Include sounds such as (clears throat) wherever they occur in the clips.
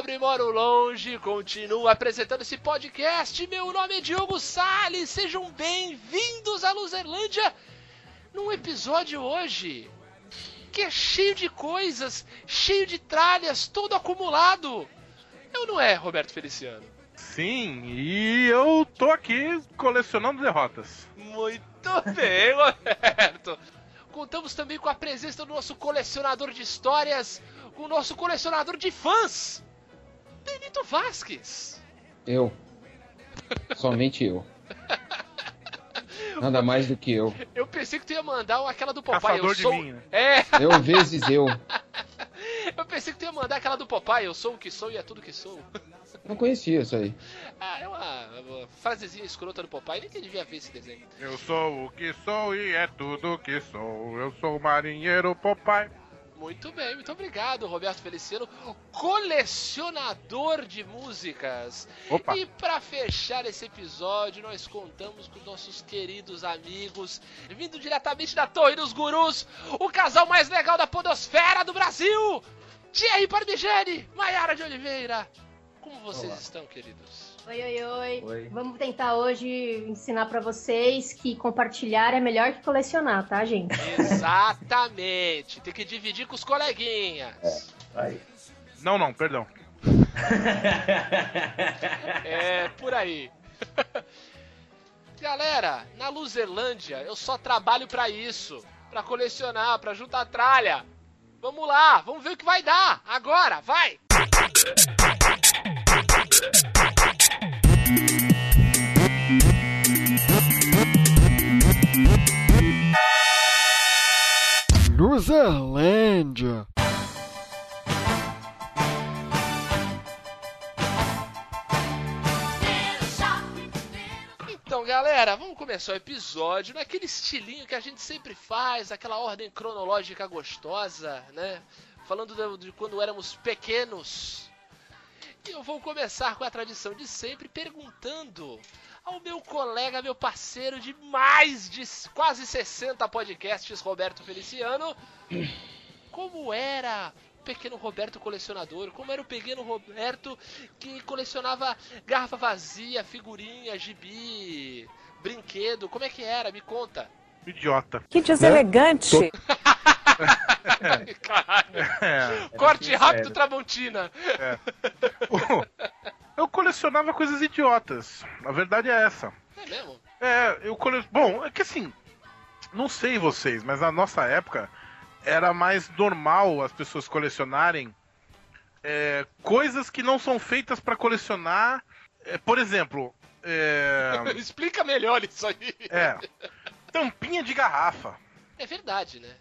pobre, moro longe, continuo apresentando esse podcast. Meu nome é Diogo Salles, sejam bem-vindos à Luzerlândia num episódio hoje que é cheio de coisas, cheio de tralhas, todo acumulado. Eu não é, Roberto Feliciano? Sim, e eu tô aqui colecionando derrotas. Muito (laughs) bem, Roberto. Contamos também com a presença do nosso colecionador de histórias, o nosso colecionador de fãs, Benito Vasquez. Eu. Somente eu. Nada mais do que eu. Eu pensei que tu ia mandar aquela do Popeye. Caçador eu de sou... mim, né? É, Eu vezes eu. (laughs) eu pensei que tu ia mandar aquela do Popeye. Eu sou o que sou e é tudo que sou. Não conhecia isso aí. Ah, é uma, uma frasezinha escrota do Popeye. Nem que devia ver esse desenho. Eu sou o que sou e é tudo que sou. Eu sou o marinheiro Popeye. Muito bem, muito obrigado, Roberto Feliciano, colecionador de músicas. Opa. E para fechar esse episódio, nós contamos com nossos queridos amigos, vindo diretamente da Torre dos Gurus, o casal mais legal da podosfera do Brasil, Thierry Parmigiani, Maiara de Oliveira. Como vocês Olá. estão, queridos? Oi, oi, oi, Oi. Vamos tentar hoje ensinar pra vocês que compartilhar é melhor que colecionar, tá, gente? (laughs) Exatamente, tem que dividir com os coleguinhas. Aí. Não, não, perdão. (laughs) É, por aí. (laughs) Galera, na Luzerlândia eu só trabalho pra isso, Pra colecionar, pra juntar tralha. Vamos lá, vamos ver o que vai dar. Agora, vai. Luzerlândia. Então, galera, vamos começar o episódio naquele estilinho que a gente sempre faz, aquela ordem cronológica gostosa, né? Falando do- de quando éramos pequenos. E eu vou começar com a tradição de sempre perguntando ao meu colega, meu parceiro de mais de quase 60 podcasts, Roberto Feliciano, como era o pequeno Roberto colecionador, como era o pequeno Roberto que colecionava garrafa vazia, figurinha, gibi, brinquedo, como é que era? Me conta. Idiota. Que deselegante. (laughs) Caralho. É. Corte rápido, Tramontina. Eu (laughs) colecionava coisas idiotas. A verdade é essa. É mesmo? É, eu cole... Bom, é que assim, não sei vocês, mas na nossa época era mais normal as pessoas colecionarem é, coisas que não são feitas pra colecionar. É, por exemplo, é, (laughs) Explica melhor isso aí. é, tampinha de garrafa. É verdade, né?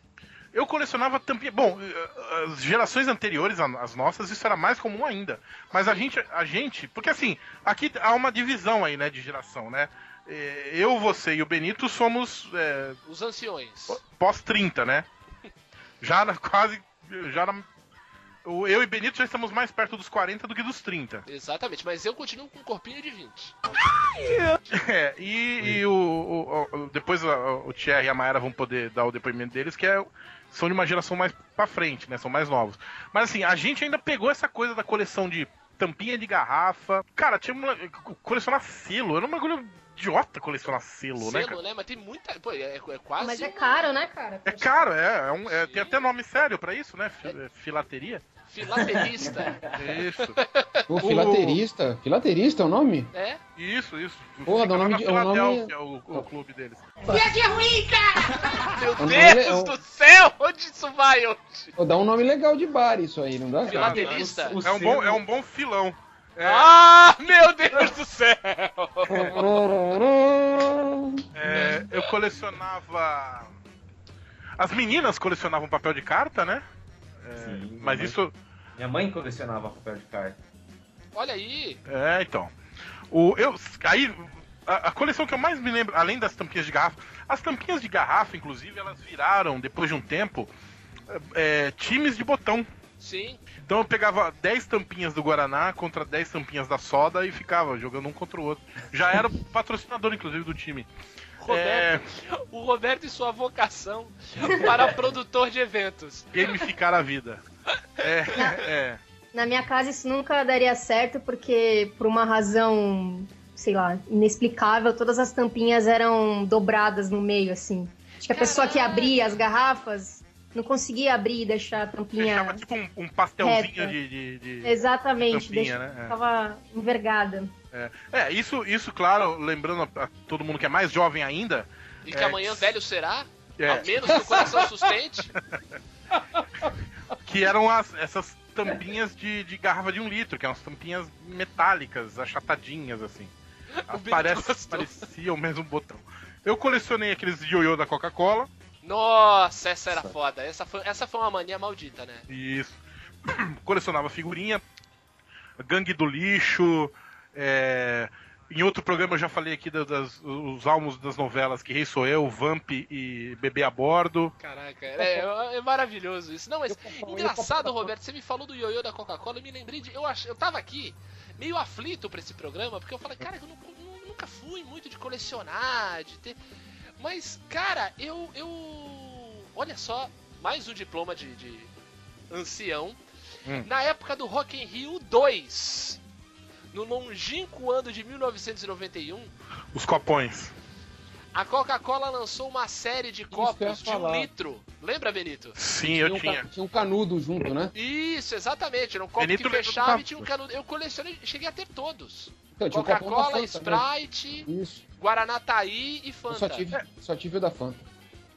Eu colecionava tampinha. Bom, eh, as gerações anteriores às nossas, isso era mais comum ainda. Mas a gente, a gente, porque assim, aqui há uma divisão aí, né, de geração, né? Eh, Eu, você e o Benito somos eh, Os anciões. pós-30, né? (laughs) Já na, quase. Já na, o- eu e Benito já estamos mais perto dos 40 do que dos 30. Exatamente, mas eu continuo com um corpinho de 20. (laughs) É, e, e o, o- o- depois o, o Thierry e a Mayara vão poder dar o depoimento deles, que é, são de uma geração mais pra frente, né? São mais novos. Mas assim, a gente ainda pegou essa coisa da coleção de tampinha de garrafa. Cara, tinha uma, colecionar selo. Era um bagulho idiota colecionar selo, né? Selo, cara? né? Mas tem muita. Pô, é, é quase. Mas é caro, né, cara? É caro, é. é um- é, tem até nome sério pra isso, né? É, Filateria. Filatelista. Isso, O filaterista. Filaterista é o nome? é? isso, isso. Porra, dá lá nome de- é o nome- Filadélfia, o, o clube deles. Meu É um Deus nome- do céu! Onde isso vai hoje? Pô, dá um nome legal de bar isso aí, não dá? Filatelista? O É um bom, selo- é um bom filão. É, Ah, meu Deus do céu! É, eu colecionava. As meninas colecionavam papel de carta, né? É, Sim, mas minha isso. Minha mãe colecionava papel de carta. Olha aí. É, então. O, eu, aí, a, a coleção que eu mais me lembro, além das tampinhas de garrafa, as tampinhas de garrafa, inclusive, elas viraram, depois de um tempo, é, times de botão. Sim. Então eu pegava 10 tampinhas do Guaraná contra 10 tampinhas da soda e ficava jogando um contra o outro. Já era o patrocinador, inclusive, do time. Roberto, O Roberto e sua vocação para produtor de eventos. Gamificar a vida. É, é. Na minha casa isso nunca daria certo, porque por uma razão, sei lá, inexplicável, todas as tampinhas eram dobradas no meio, assim. Acho que a pessoa que abria as garrafas não conseguia abrir e deixar a tampinha. Deixava tipo um, um pastelzinho de, de, de- Exatamente, tampinha, deixa... né? É. tava envergada. É, É, isso, isso, claro, lembrando a, a todo mundo que é mais jovem ainda, E que É. amanhã velho será? é, A menos que o coração sustente. (laughs) que eram as, essas tampinhas de, de garrafa de um litro, que eram as tampinhas metálicas, achatadinhas, assim. (laughs) Parece, gostou. pareciam o mesmo botão. Eu colecionei aqueles ioiô da Coca-Cola, Nossa, essa era foda. Essa foi, essa foi uma mania maldita, né? Isso. (clears throat) Colecionava figurinha, gangue do lixo. é, Em outro programa eu já falei aqui das, os almos das novelas que Rei Sou Eu, Vamp e Bebê a Bordo. Caraca, é, é maravilhoso isso. Não, mas engraçado, Roberto, você me falou do ioiô da Coca-Cola, eu me lembrei de. Eu, ach, eu tava aqui meio aflito pra esse programa, porque eu falei, cara, eu nu- nunca fui muito de colecionar, de ter. Mas, cara, eu. eu olha só, mais um diploma de, de ancião. Hum. Na época do Rock in Rio 2, no longínquo ano de 1991, Os copões. A Coca-Cola lançou uma série de eu copos de um litro. Lembra, Benito? Sim, eu um ca- tinha. tinha um canudo junto, né? Isso, exatamente. Era um copo Benito que fechava e tinha um canudo. Eu colecionei, cheguei a ter todos. Então, tinha um Coca-Cola, Fanta, né? Sprite, Isso. Guaraná Taí e Eu Fanta. só tive, só tive o da Fanta.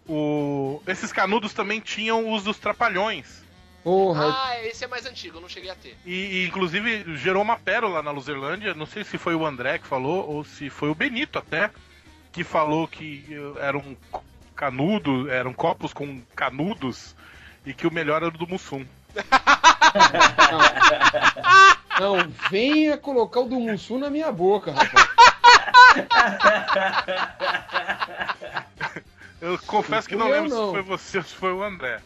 O... Esses canudos também tinham os dos trapalhões. Porra, Ah, esse é mais antigo, eu não cheguei a ter. E, e, inclusive gerou uma pérola na Luzerlândia. Não sei se foi o André que falou ou se foi o Benito até que falou que eh, eram canudo, eram copos com canudos e que o melhor era o do Mussum. (laughs) não, venha colocar o do Mussum na minha boca, rapaz. Eu confesso que não Eu lembro não. se foi você ou se foi o André.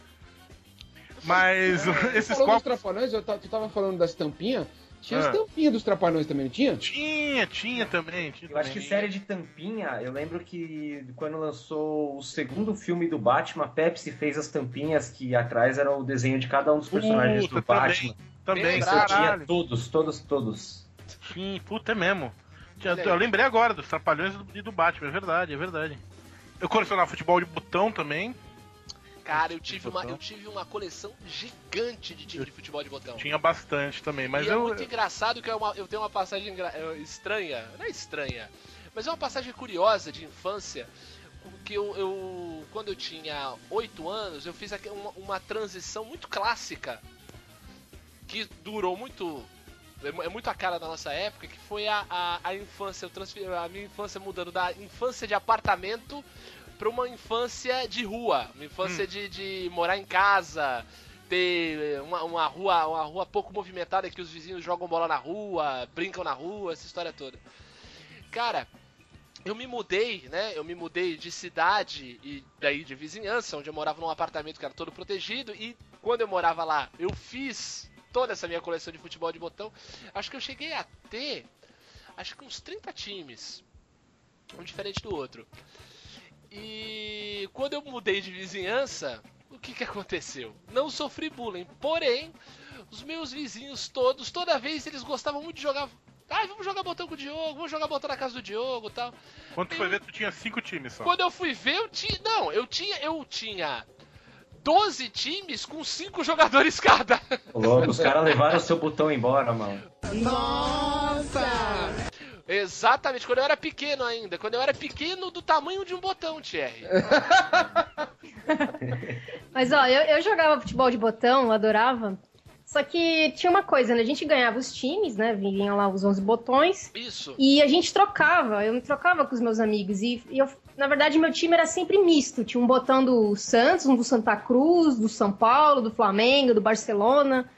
Mas Você (laughs) esses copos. trapalhões, eu tu tava falando das tampinhas. Tinha Ah. as tampinhas dos trapalhões também, não tinha? Tinha, tinha também. Tinha Eu acho que também. série de tampinha, eu lembro que quando lançou o segundo filme do Batman, a Pepsi fez as tampinhas que atrás era o desenho de cada um dos personagens Puta, do Batman. Também, Isso lembrado. eu tinha todos, todos, todos. Sim, puta, é mesmo. Eu lembrei agora dos Trapalhões do, e do Batman, é verdade, é verdade. Eu colecionava futebol de botão também. Cara, eu tive uma, eu tive uma coleção gigante de time de futebol de botão. Tinha bastante também, mas e é eu. muito engraçado que é uma- eu tenho uma passagem é, estranha, não é estranha, mas é uma passagem curiosa de infância, que eu, eu- quando eu tinha 8 anos, eu fiz uma, uma transição muito clássica, que durou muito, é mu- é muito a cara da nossa época, que foi a, a, a infância, eu transferi, a minha infância mudando da infância de apartamento para uma infância de rua, uma infância de, de morar em casa, ter uma, uma rua uma rua pouco movimentada que os vizinhos jogam bola na rua, brincam na rua, essa história toda. Cara, eu me mudei, né? Eu me mudei de cidade e daí de vizinhança, onde eu morava num apartamento que era todo protegido e quando eu morava lá, eu fiz toda essa minha coleção de futebol de botão. Acho que eu cheguei a ter acho que uns 30 times, um diferente do outro. E quando eu mudei de vizinhança, o que que aconteceu? Não sofri bullying, porém, os meus vizinhos todos, toda vez eles gostavam muito de jogar. Ai, vamos jogar botão com o Diogo, vamos jogar botão na casa do Diogo e tal. Quando tu foi ver, tu tinha cinco times só. Quando eu fui ver, eu tinha. Não, eu tinha. Eu tinha 12 times com 5 jogadores cada. Ô, louco, os caras levaram o seu botão embora, mano. Exatamente, quando eu era pequeno ainda. Quando eu era pequeno do tamanho de um botão, Thierry. (laughs) Mas ó, eu, eu jogava futebol de botão, adorava. Só que tinha uma coisa, né? A gente ganhava os times, né? Vinham lá os 11 botões. Isso. E a gente trocava, eu me trocava com os meus amigos. E, e eu, na verdade, meu time era sempre misto. Tinha um botão do Santos, um do Santa Cruz, do São Paulo, do Flamengo, do Barcelona.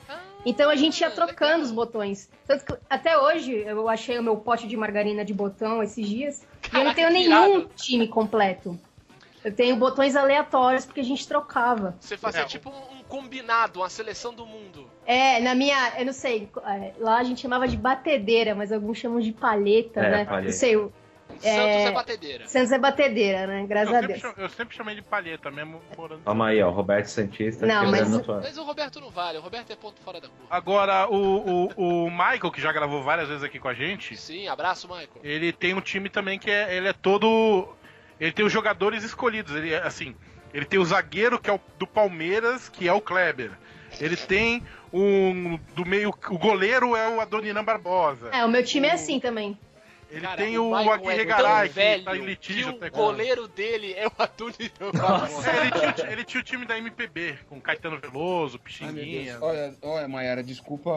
Então a gente ia Ah, trocando os botões. Tanto que até hoje eu achei o meu pote de margarina de botão esses dias. e eu não Caraca, tenho nenhum irado. time completo. Eu tenho botões aleatórios porque a gente trocava. Você fazia É, tipo um, um combinado, uma seleção do mundo. É, na minha, eu não sei, é, lá a gente chamava de batedeira, mas alguns chamam de palheta, É, né? palheta. Não sei, o- Santos é batedeira. Santos é batedeira, né? Graças Eu a Deus. cham- eu sempre chamei de palheta, mesmo morando. Calma aí, ó. Roberto Santista Não, mas-. Mas o Roberto não vale, o Roberto é ponto fora da curva. Agora, o, o, o Michael, que já gravou várias vezes aqui com a gente, Sim, abraço, Michael. ele tem um time também que é, ele é todo. Ele tem os jogadores escolhidos. Ele é assim. Ele tem o zagueiro que é o do Palmeiras, que é o Kleber. Ele tem um do meio. O goleiro é o Adoniran Barbosa. É, o meu time é assim também. Ele Cara, tem o, Michael Aguirre é Garay, velho que tá em litígio até o goleiro dele é o Barbosa. (laughs) É, ele, tinha, o ti- ele tinha o time da MPB, com Caetano Veloso, Ai. Pixinguinha. Olha, olha, Mayara, desculpa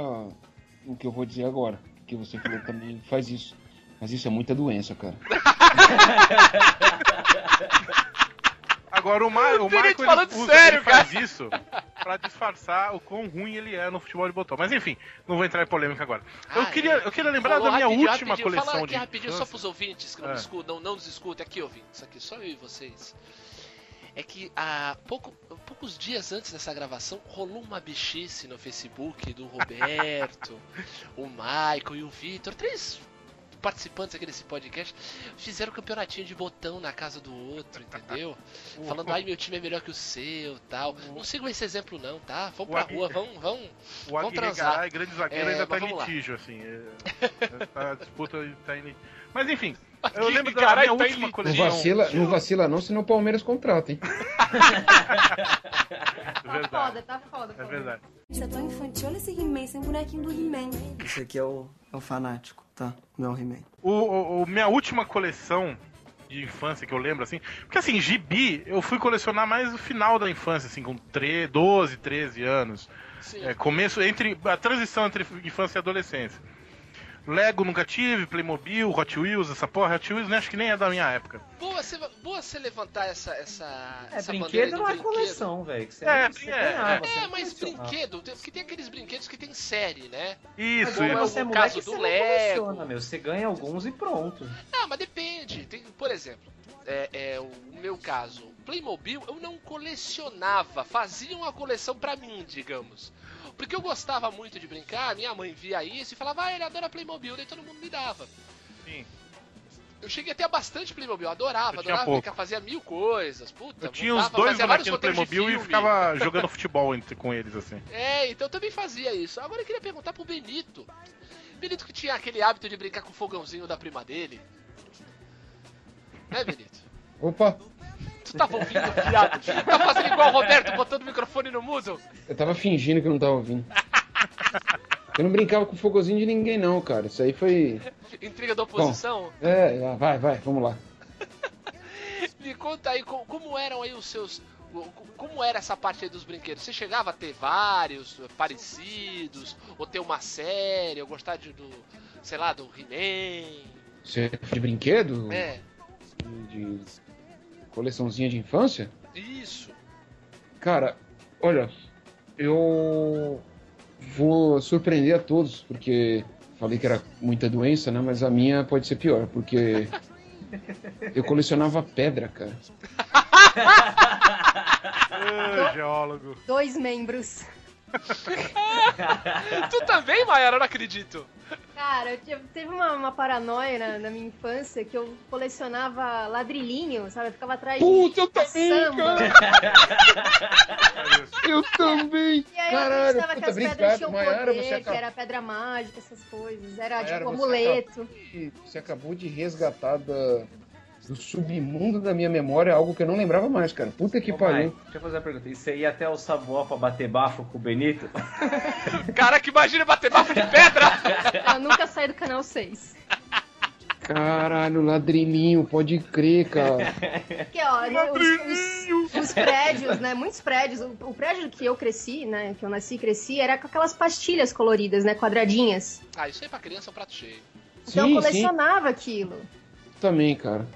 o que eu vou dizer agora. Que você falou também faz isso. Mas isso é muita doença, cara. (laughs) Agora o, Ma o falando usa- sério, ele faz isso pra disfarçar o quão ruim ele é no futebol de botão. Mas enfim, não vou entrar em polêmica agora. Eu Ah, queria, é. eu queria lembrar da minha rapidinho, última rapidinho. coleção Fala aqui de rapidinho, só infância. pros ouvintes que não, É. me escutam, não, não nos escutem. Aqui, ouvintes, aqui, só eu e vocês. É que há pouco, poucos dias antes dessa gravação rolou uma bichice no Facebook do Roberto, (laughs) o Michael e o Vitor, três participantes aqui desse podcast, fizeram um campeonatinho de botão na casa do outro, (laughs) entendeu? Falando, ai, meu time é melhor que o seu tal. Não sigam esse exemplo, não, tá? Vão O pra Agui- rua, vão, vão. (laughs) O Vamos Aguirre transar. Garay, grande zagueiro, É, ainda tá em vamos lá. litígio, assim. É, a disputa tá em litígio. Mas enfim, (laughs) eu lembro da Garay minha tá última Não coleção. vacila, não vacila não, senão o Palmeiras contrata, hein? É Tá foda, tá foda. É verdade. Isso é tão infantil. Olha esse He-Man, sem bonequinho do He-Man. Esse aqui é o, é o fanático, tá? Não é o He-Man. O, o- o- minha última coleção de infância que eu lembro, assim. Porque assim, gibi, eu fui colecionar mais no final da infância, assim, com 13, 12, 13 anos. Sim. É, começo entre. A transição entre infância e adolescência. Lego nunca tive, Playmobil, Hot Wheels, essa porra, Hot Wheels né, acho que nem é da minha época. Boa você, boa você levantar essa, essa, É, essa bandeira brinquedo do não é coleção, velho. que Você, É, você é, ganhava, É, você mas brinquedo, porque tem aqueles brinquedos que tem série, né? Isso, Como isso. é o Você é caso moleque, do Lego. coleciona, meu. Você ganha alguns e pronto. Não, mas depende. Tem, por exemplo, é, é, o meu caso, Playmobil eu não colecionava, fazia uma coleção pra mim, digamos. Porque eu gostava muito de brincar, minha mãe via isso e falava, ah, ele adora Playmobil, daí todo mundo me dava. Sim. Eu cheguei a ter bastante Playmobil, eu adorava, adorava pouco. brincar, fazia mil coisas, puta. Eu tinha os montava, dois bonequinhos Playmobil e ficava (laughs) jogando futebol entre, com eles, assim. É, então eu também fazia isso. Agora eu queria perguntar pro Benito. Benito que tinha aquele hábito de brincar com o fogãozinho da prima dele. Né, Benito? Opa, Tu tava ouvindo, viado? Tá fazendo igual o Roberto, botando o microfone no mudo? eu tava fingindo que eu não tava ouvindo. Eu não brincava com o fogozinho de ninguém, não, cara. Isso aí foi. Intriga da oposição? É, vai, vai, vamos lá. (laughs) Me conta aí co- como eram aí os seus. Como era essa parte aí dos brinquedos? Você chegava a ter vários parecidos? Ou ter uma série? Ou gostar de, do. sei lá, do He-Man? Você é de brinquedo? É, De, de coleçãozinha de infância? isso. Cara, olha, eu vou surpreender a todos, porque falei que era muita doença, né? Mas a minha pode ser pior, porque (laughs) eu colecionava pedra, cara. (laughs) Geólogo. Dois membros. (laughs) Tu também, Mayara? Eu não acredito. Cara, eu tive- teve uma, uma paranoia na, na minha infância que eu colecionava ladrilhinho, sabe? Eu ficava atrás Puta, eu de também, samba. (laughs) Eu também! E aí eu Caralho, acreditava que puta, as pedras tinham Mayara, poder, você que acabou- era pedra mágica, essas coisas. Era Mayara, tipo você amuleto. Você acabou de resgatar da- do submundo da minha memória algo que eu não lembrava mais, cara. Puta que Mai, pariu. deixa eu fazer uma pergunta. E você ia até o Sabuó pra bater bafo com o Benito? (laughs) Cara, que imagina bater bafo de pedra! (laughs) Eu nunca saí do canal 6. Caralho, ladrilhinho, pode crer, cara. Porque, ó, os, os- os prédios, né? Muitos prédios. O, o prédio que eu cresci, né? Que eu nasci e cresci, era com aquelas pastilhas coloridas, né? Quadradinhas. Ah, isso aí pra criança é um prato cheio. Então Sim, eu sim, colecionava aquilo. também, cara.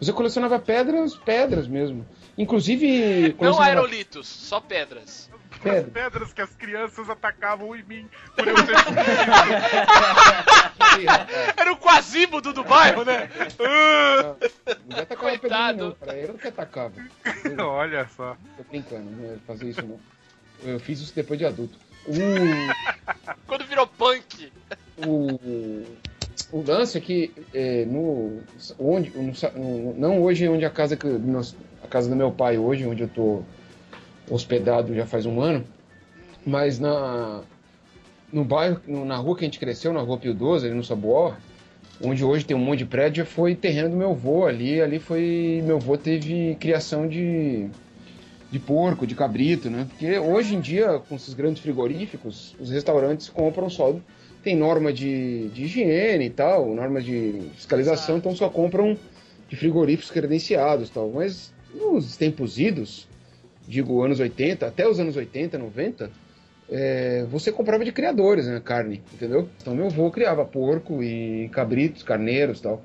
Você colecionava pedras, pedras mesmo. Inclusive. (laughs) Não colecionava aerolitos, só pedras. pedra. Pedras que as crianças atacavam em mim por eu ser (laughs) Era o quasímodo do bairro, né? Ah, Não atacava pedra Coitado. não, cara. Eu que atacava. (laughs) Olha só. Tô brincando, não ia fazer isso não. Eu fiz isso depois de adulto. O. Quando virou punk. o o lance é que é, no, onde, no, não hoje onde a casa que a casa do meu pai hoje, onde eu tô hospedado já faz um ano, mas na no bairro, na rua que a gente cresceu, na rua Pio 12, ali no Sabuó, onde hoje tem um monte de prédio, foi terreno do meu avô ali, ali foi meu avô teve criação de de porco, de cabrito, né? Porque hoje em dia, com esses grandes frigoríficos, os restaurantes compram só tem norma de, de higiene e tal, norma de fiscalização, então só compram de frigoríficos credenciados e tal. Mas nos tempos idos, digo anos 80, até os anos 80, 90, é, você comprava de criadores, né, carne, entendeu? Então meu avô criava porco e cabritos, carneiros e tal.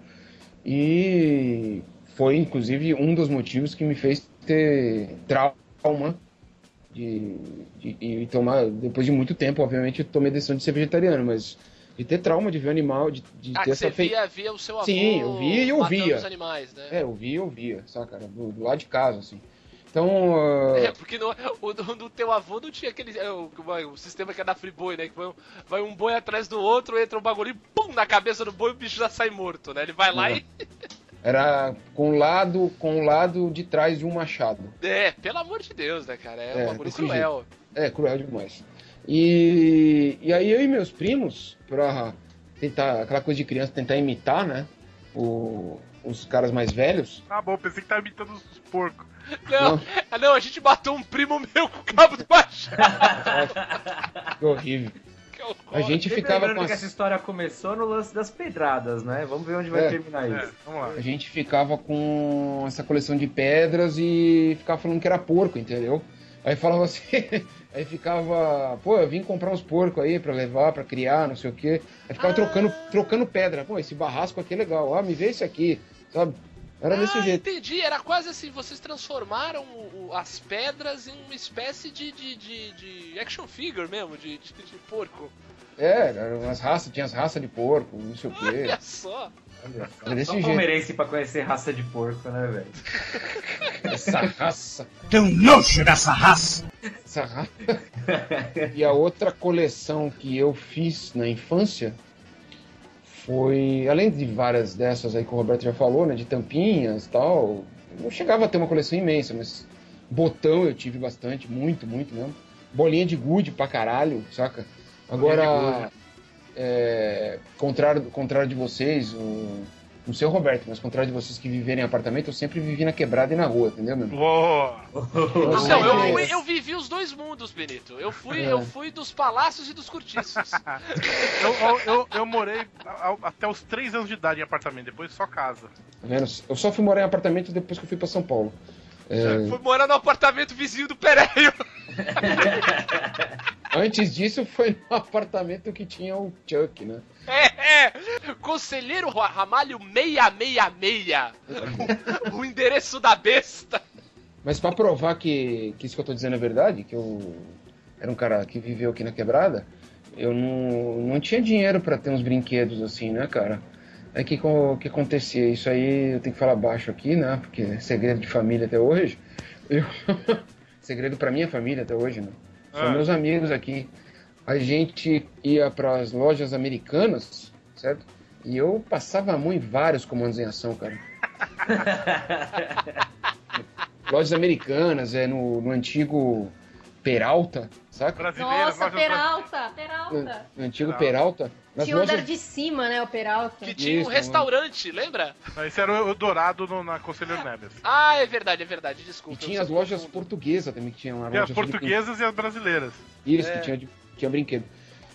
E foi inclusive um dos motivos que me fez ter trauma de, de, e tomar, depois de muito tempo, obviamente, eu tomei a decisão de ser vegetariano, mas de ter trauma de ver animal, de, de Ah, ter essa fei- via, via o seu avô Sim, eu via e eu via. os animais, né? É, eu via, eu via, saca? Era Do, do lado de casa, assim. Então, ah, É, porque no, o do, do teu avô não tinha aquele. é, o, o sistema que é da Friboi, né? Que vai, um- vai um boi atrás do outro, entra um bagulho e pum na cabeça do boi o bicho já sai morto, né? Ele vai lá Uhum. e. (laughs) era com o lado, com o lado de trás de um machado. É, pelo amor de Deus, né, cara? É, É, um bagulho cruel. É, cruel demais. E, e aí eu e meus primos, pra tentar, aquela coisa de criança, tentar imitar, né? O, os caras mais velhos. Ah, bom, pensei que tava imitando os porcos. Não, ah, não, a gente matou um primo meu com o cabo do machado. (laughs) Que horrível. Que. A gente Sempre ficava com que as- essa história começou no lance das pedradas, né? Vamos ver onde vai É. terminar É, isso. vamos lá. A gente ficava com essa coleção de pedras e ficava falando que era porco, entendeu? Aí falava (laughs) assim, aí ficava, pô, eu vim comprar uns porcos aí pra levar, pra criar, não sei o quê. Aí ficava trocando, trocando pedra. Pô, esse barrasco aqui é legal, ah, me vê esse aqui, sabe? Era desse ah, jeito. entendi. Era quase assim, vocês transformaram o- o- as pedras em uma espécie de, de, de, de action figure mesmo, de, de, de porco. É, eram umas raças, tinha as raças de porco, não sei o quê. Olha só. Olha só. Era desse Só jeito. palmeirense pra conhecer raça de porco, né, velho? (laughs) Essa raça. Tenho nojo dessa raça. Essa raça. (laughs) E a outra coleção que eu fiz na infância foi, além de várias dessas aí que o Roberto já falou, né, de tampinhas e tal, não chegava a ter uma coleção imensa, mas botão eu tive bastante, muito, muito mesmo. Bolinha de gude pra caralho, saca? Agora, é, contrário, contrário de vocês, o, não sei o Roberto, mas contrário de vocês que viverem em apartamento, eu sempre vivi na quebrada e na rua, entendeu, meu? Uou. Eu Não, eu, fui- eu vivi os dois mundos, Benito. Eu fui, É. eu fui dos palácios e dos cortiços. (laughs) Eu, eu, eu, morei até os 3 anos de idade em apartamento, depois só casa. Tá vendo? Eu só fui morar em apartamento depois que eu fui pra São Paulo. É, fui morar no apartamento vizinho do Pereio. (laughs) antes disso foi no (laughs) apartamento que tinha o Chuck, né? É, é. Conselheiro Ra- Ramalho 666. O, o endereço da besta. Mas pra provar que, que isso que eu tô dizendo é verdade, que eu era um cara que viveu aqui na quebrada, eu não, não tinha dinheiro pra ter uns brinquedos assim, né, cara? Aí que o que acontecia? Isso aí eu tenho que falar baixo aqui, né? Porque é segredo de família até hoje. Eu... (laughs) segredo pra minha família até hoje, né? São Ah. meus amigos aqui. A gente ia para as lojas americanas, certo? E eu passava a mão em vários comandos em ação, cara. (laughs) lojas americanas, é no, no antigo Peralta, saca? Brasileira, Nossa, loja Peralta, No, Peralta. no antigo Peralta. Nas Tinha o andar de cima, né, o Peralta. Que tinha um Isso, restaurante, lembra? Não, Esse era o Dourado no, na Conselheiro Neves. Ah, é verdade, é verdade. E Desculpa. tinha eu as lojas confundo. portuguesas também que tinham lá. Tem as de portuguesas e as brasileiras. Isso, É. que tinha, de- tinha brinquedo.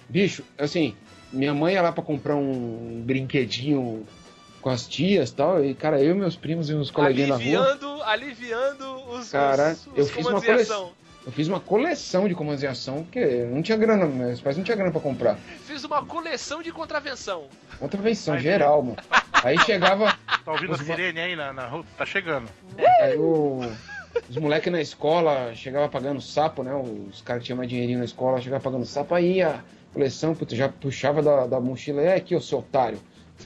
Bicho, assim, minha mãe ia lá pra comprar um brinquedinho com as tias e tal, e, cara, eu e meus primos e uns coleguinhas na rua, Aliviando, aliviando os, Cara, os, os eu fiz uma coleção. Eu fiz uma coleção de comandos em ação, porque não tinha grana, meus pais não tinham grana pra comprar. Fiz uma coleção de contravenção. Contravenção Aí- geral, mano. Aí chegava, Tá ouvindo Os a sirene aí na, na rua? Tá chegando. aí o- os moleques na escola chegava pagando sapo, né? Os caras que tinham mais dinheirinho na escola chegavam pagando sapo, aí a coleção, puta, já puxava da, da mochila, é aqui, ó, seu otário.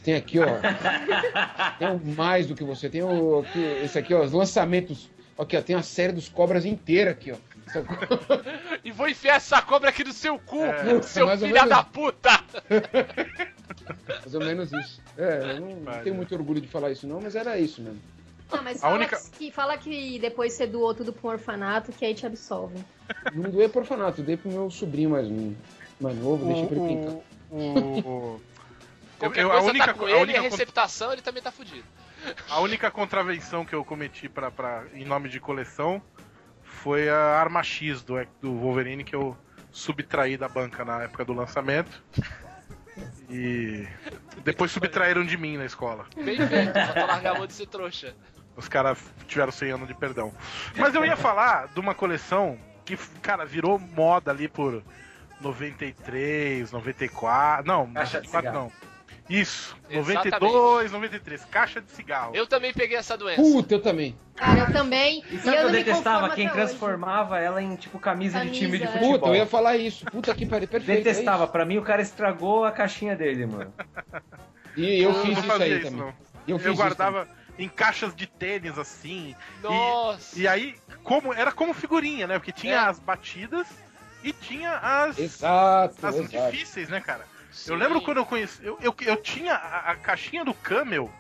Tem aqui, ó. tem mais do que você. Tem o, aqui, esse aqui, ó, os lançamentos. Aqui, ó, tem a série dos cobras inteira aqui, ó. (laughs) E vou enfiar essa cobra aqui no seu cu, É, seu ou filho da puta! (laughs) Mais ou menos isso. É, eu não Vai, tenho muito orgulho de falar isso não, mas era isso mesmo. Não, mas A fala, única- que, fala que depois você doou tudo pra um orfanato, que aí te absolve. Não doei pro orfanato, dei pro meu sobrinho mais, mais novo, deixei pra ele pintar. o, o- (laughs) eu- a coisa única, tá com a ele, única a con- receptação, ele também tá fudido. A única contravenção que eu cometi pra, pra, em nome de coleção foi a arma X do, do Wolverine que eu subtraí da banca na época do lançamento. E depois subtraíram de mim na escola. Bem feito, só pra largar a mão de ser trouxa. Os caras tiveram 100 anos de perdão. Mas eu ia falar de uma coleção que, cara, virou moda ali por 93, 94. Não, Caixa de 94 cigarro. não. Isso, Exatamente. 92, 93. Caixa de cigarro. Eu também peguei essa doença. Puta, eu também. Cara, eu também. E E sabe eu que eu me detestava? Quem até hoje. transformava ela em, tipo, camisa, de Camisa, time de é. futebol. Puta, eu ia falar isso. Puta que pariu, perfeito. Detestava. é Pra mim, o cara estragou a caixinha dele, mano. (laughs) E eu não fiz isso fazia aí isso, também. não. Eu, fiz Eu guardava em caixas de tênis assim. Nossa. E aí, como era como figurinha, né? Porque tinha É. as batidas e tinha as. Exato, as exato. difíceis, né, cara? Sim. Eu lembro quando eu conheci. Eu, eu, eu tinha a, a caixinha do Camel.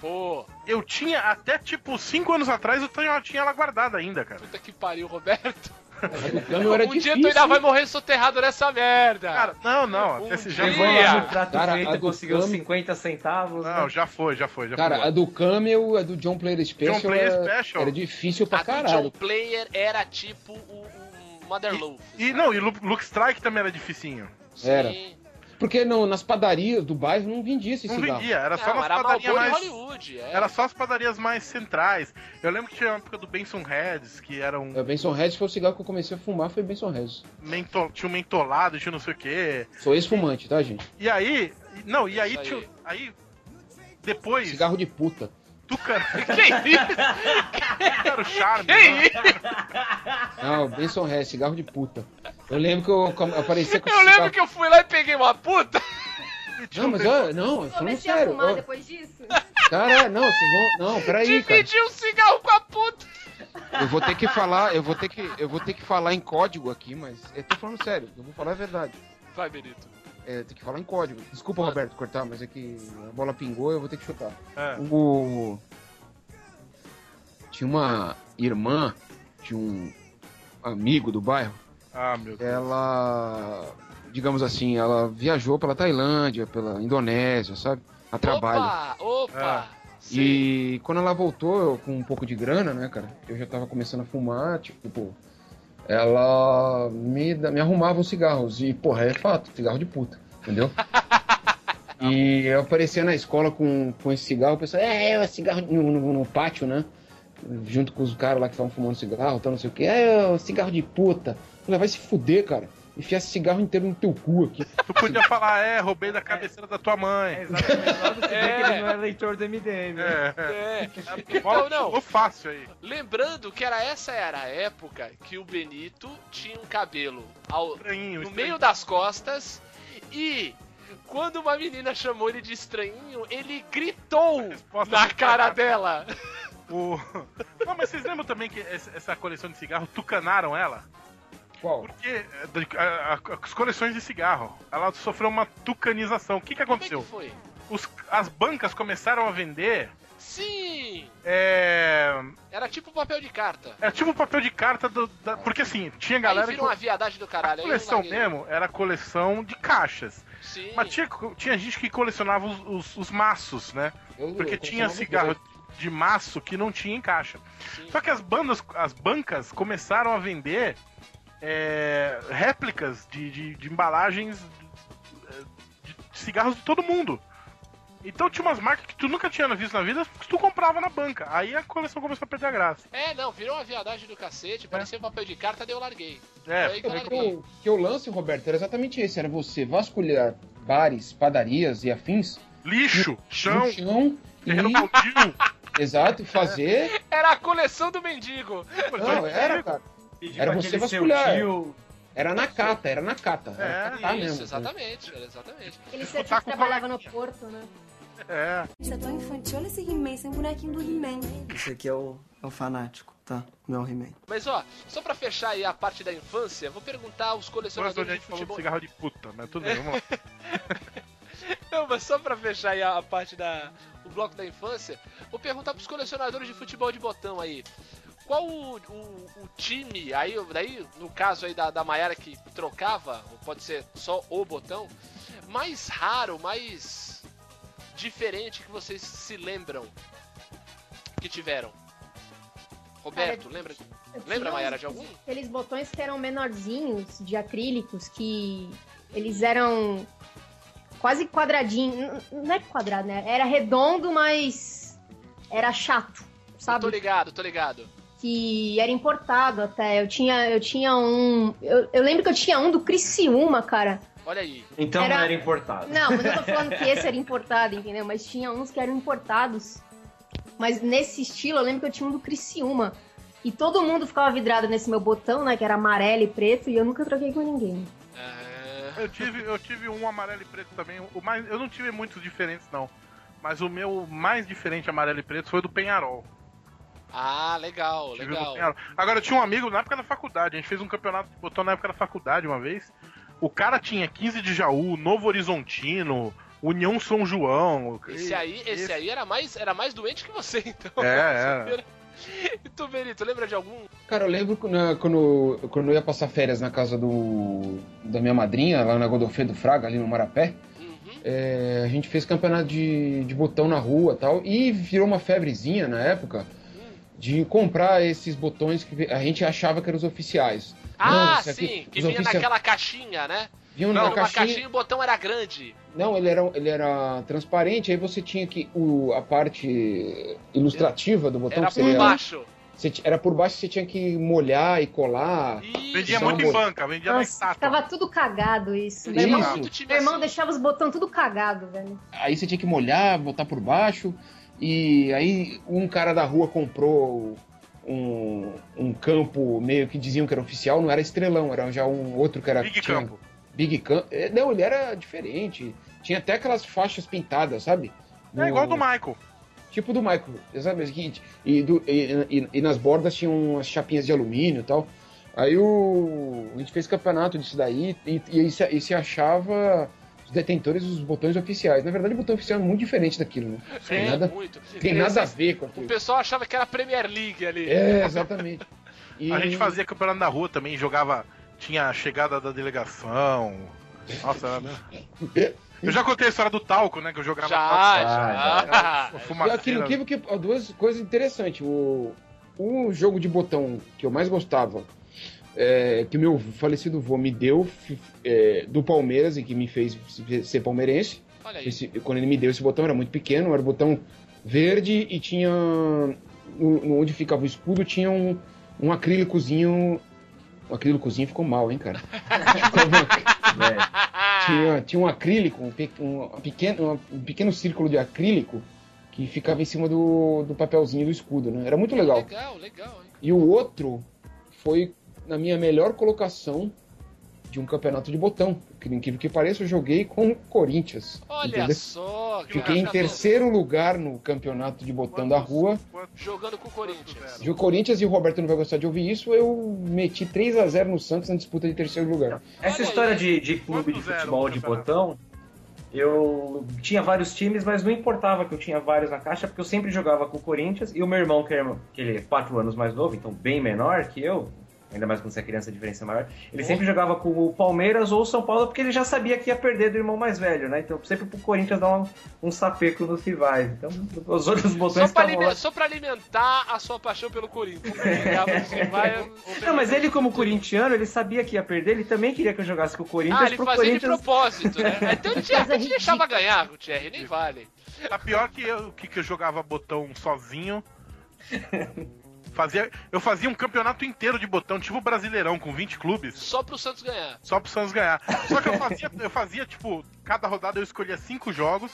Pô, Eu tinha até tipo 5 anos atrás, eu tinha, ela guardada ainda, cara. puta que pariu, Roberto. (laughs) Um dia difícil. tu ainda vai morrer soterrado nessa merda. Cara, não, não. Um Até se já dia. foi. Levou lá no prato Cara, feito a e conseguiu Cam- 50 centavos. Não, né? já foi, já foi. Já Cara, foi. a do Camel, a do John Player Special, John Player era, Special. era difícil pra a do John caralho. Player era tipo o, o Mother Loaf. E não, e Lu- Luke Strike também era dificinho. Era. Porque não, nas padarias do bairro não vendia esse Não cigarro. vendia, era só Não, nas era padarias mais. Hollywood. É. Era só as padarias mais centrais. Eu lembro que tinha uma época do Benson Heads, que era um. É, Benson Hedges foi o cigarro que eu comecei a fumar, foi Benson Hedges. Mento... Tinha um mentolado, tinha não sei o quê. Sou ex-fumante, tá, gente? E aí. Não, e aí Isso tinha. aí. Aí. Depois. Cigarro de puta. Tucano. (laughs) Que isso? era o charme. Que isso? Não, Benson Hedges, cigarro de puta. Eu lembro que eu com- aparecia com Eu lembro cigarro... que eu fui lá e peguei uma puta. Não, mas Benson- ó, não, falando Comecei a sério. fumar ó, depois disso. Cara, não, vocês vão. Não, peraí, cara. Dividi um cigarro com a puta. Eu vou ter que falar, eu vou ter que, eu vou ter que falar em código aqui, mas eu tô falando sério, eu vou falar a verdade. Vai, Benito. É, tem que falar em código. Desculpa, Roberto, cortar, mas é que a bola pingou, eu vou ter que chutar. É. O... Tinha uma irmã de um amigo do bairro. Ah, meu Deus. Ela, digamos assim, ela viajou pela Tailândia, pela Indonésia, sabe? A trabalho. Opa, opa. Sim. E quando ela voltou eu, com um pouco de grana, né, cara? Eu já tava começando a fumar, tipo, pô, ela me, me arrumava os cigarros. E, porra, é fato, cigarro de puta, entendeu? (laughs) e eu aparecia na escola com, com esse cigarro, o pessoal, é, é cigarro no, no- no pátio, né? Junto com os caras lá que estavam fumando cigarro, tal, não sei o que, é, o cigarro de puta. Falei, vai se fuder, cara. Enfiar esse cigarro inteiro no teu cu aqui. (laughs) Tu podia falar, é, roubei da cabeceira da tua É, mãe. exatamente. Lá você vê É. que ele não é leitor do MDM. né? É, é. É. Então, não. fácil aí. Lembrando que era essa era a época que o Benito tinha um cabelo ao, Estranhinho, no estranhinho. meio das costas e quando uma menina chamou ele de estranhinho, ele gritou na cara fraca. dela. O... Não, mas vocês lembram também que essa essa coleção de cigarro tucanaram ela? Qual? Porque é, a- a- as coleções de cigarro, ela sofreu uma tucanização. O que, que Como é que aconteceu? foi? Os- as bancas começaram a vender. Sim! É, Era tipo papel de carta. é tipo papel de carta do. da- porque assim, tinha galera Aí que. uma viadagem do A caralho. aí eu coleção mesmo era a coleção de caixas. Sim. Mas tinha, tinha gente que colecionava os, os- os maços, né? Eu- Porque eu tinha cigarro de maço que não tinha em caixa. sim. Só que as bandas, as bancas começaram a vender é, réplicas de, de- de embalagens é, de cigarros de todo mundo. Então tinha umas marcas que tu nunca tinha visto na vida que tu comprava na banca. Aí a coleção começou a perder a graça. É, não, virou uma viadagem do cacete, parecia um papel de carta, daí eu larguei. É, eu É que, larguei. o, que o lance, Roberto, era exatamente esse: era você vasculhar bares, padarias e afins lixo, chão, no chão terreno e, baldio. (laughs) exato, fazer. Era a coleção do mendigo. Não, era, cara. Pedir Era você seu vasculhar. tio- Era na cata, era na cata. É, era catar Isso, mesmo. exatamente, era exatamente. Aquele Escutar setor que com o trabalhava no porto, né? É. Isso é tão infantil. Olha esse He-Man, sem bonequinho do He-Man. Esse aqui é o, é o fanático, tá? Não é o He-Man. Mas ó, só pra fechar aí a parte da infância, vou perguntar aos colecionadores a de gente falou de futebol. cigarro de puta, mas tudo bem, vamos lá. (laughs) Não, mas só pra fechar aí a, a parte da. o bloco da infância, vou perguntar pros colecionadores de futebol de botão aí. Qual o, o- o time, aí, daí, no caso aí da, da Mayara que trocava, ou pode ser só o botão, mais raro, mais diferente que vocês se lembram que tiveram? Roberto, Cara, lembra? Lembra, Mayara, de algum? Aqueles botões que eram menorzinhos, de acrílicos, que eles eram quase quadradinhos. N- Não é quadrado, né? Era redondo, mas era chato, Tô sabe? ligado, tô ligado. Que era importado até. Eu tinha, eu tinha um. Eu, eu lembro que eu tinha um do Criciúma, cara. Olha aí. Então Era- não era importado. Não, mas eu tô (laughs) falando que esse era importado, entendeu? Mas tinha uns que eram importados. Mas nesse estilo, eu lembro que eu tinha um do Criciúma. E todo mundo ficava vidrado nesse meu botão, né? Que era amarelo e preto, e eu nunca troquei com ninguém. É, Eu tive, eu tive um amarelo e preto também. O mais, eu não tive muitos diferentes, não. Mas o meu mais diferente amarelo e preto foi o do Penharol. Ah, legal, legal. Penharol. Agora, eu tinha um amigo na época da faculdade. A gente fez um campeonato de botão na época da faculdade uma vez. O cara tinha 15 de Jaú, Novo Horizontino, União São João. Esse aí, esse aí era mais, era mais doente que você, (laughs) então. É, é. E (laughs) tu, Benito, lembra de algum? Cara, eu lembro quando, quando, quando eu ia passar férias na casa do, da minha madrinha, lá na Godofredo Fraga, ali no Marapé, Uhum. é, a gente fez campeonato de, de botão na rua e tal, e virou uma febrezinha na época de comprar esses botões que a gente achava que eram os oficiais. Ah, Não, esse aqui, sim, que vinha oficia- naquela caixinha, né? Vinham Não, na caixinha, caixinha e o botão era grande. Não, ele era, ele era transparente, aí você tinha que. O, a parte ilustrativa do botão Era que seria- por baixo. você era por baixo você tinha que molhar e colar. Isso. Vendia muito em banca, vendia na estátua. ficava tudo cagado isso. Eu Meu irmão, meu irmão assim. deixava os botões tudo cagado, velho. Aí você tinha que molhar, botar por baixo. E aí um cara da rua comprou um, um campo meio que diziam que era oficial, não era estrelão, era já um outro que era. Big tinha- Campo. Big Campo. É, Não, ele era diferente. Tinha até aquelas faixas pintadas, sabe? É igual do Michael. Tipo do Michael, exatamente. E, do, e, e- e nas bordas tinham umas chapinhas de alumínio e tal. Aí o, a gente fez campeonato disso daí e, e, e se achava os detentores dos botões oficiais. Na verdade, o botão oficial é muito diferente daquilo, né? Tem É, nada, muito. tem nada a ver com O aquilo. pessoal achava que era Premier League ali. É, exatamente. E- (laughs) A gente fazia campeonato na rua também, jogava. Tinha a chegada da delegação. Nossa, era, né? (laughs) Eu já contei a história do talco, né? Que eu jogava Já, talco. já. Aquilo incrível que duas coisas interessantes. O, o jogo de botão que eu mais gostava, é, que o meu falecido vô me deu, é, do Palmeiras e que me fez ser palmeirense. Olha aí. Esse- quando ele me deu esse botão era muito pequeno, era o botão verde e tinha. no- onde ficava o escudo tinha um, um acrílicozinho. Um acrílicozinho ficou mal, hein, cara? É. (laughs) tinha, tinha um acrílico, um, pe- um, pequeno, um pequeno círculo de acrílico que ficava em cima do, do papelzinho do escudo, né? Era muito legal. Legal, legal, hein? E o outro foi na minha melhor colocação de um campeonato de botão. Que incrível que pareça, eu joguei com o Corinthians. Olha entendeu? só. Que Fiquei em terceiro lugar no campeonato de botão da rua. Quantos- Jogando com o Corinthians. quantos E o Corinthians, e o Roberto não vai gostar de ouvir isso, eu meti 3 a 0 no Santos na disputa de terceiro lugar. Essa Olha história de, de clube de Quantos futebol de botão, eu tinha vários times, mas não importava que eu tinha vários na caixa, porque eu sempre jogava com o Corinthians e o meu irmão, que, era, que ele é 4 anos mais novo, então bem menor que eu, ainda mais quando você é criança a diferença é maior, ele sempre jogava com o Palmeiras ou o São Paulo, porque ele já sabia que ia perder do irmão mais velho, né? Então sempre pro Corinthians dar um, um sapeco nos rivais. Então os outros Só botões pra, estavam alime- lá. só pra alimentar a sua paixão pelo Corinthians. Vai- (laughs) Não, mas ele como corintiano, ele sabia que ia perder, ele também queria que eu jogasse com o Corinthians Ah, ele pro fazia de Corinthians propósito, né? (laughs) Então ele tinha, ele deixava ganhar com o Thierry, nem vale. Tá pior que eu, que, que eu jogava botão sozinho. (laughs) Fazia, eu fazia um campeonato inteiro de botão, tipo o Brasileirão, com 20 clubes, Só pro Santos ganhar. só pro Santos ganhar. Só que eu (laughs) fazia, eu fazia, tipo, cada rodada eu escolhia 5 jogos,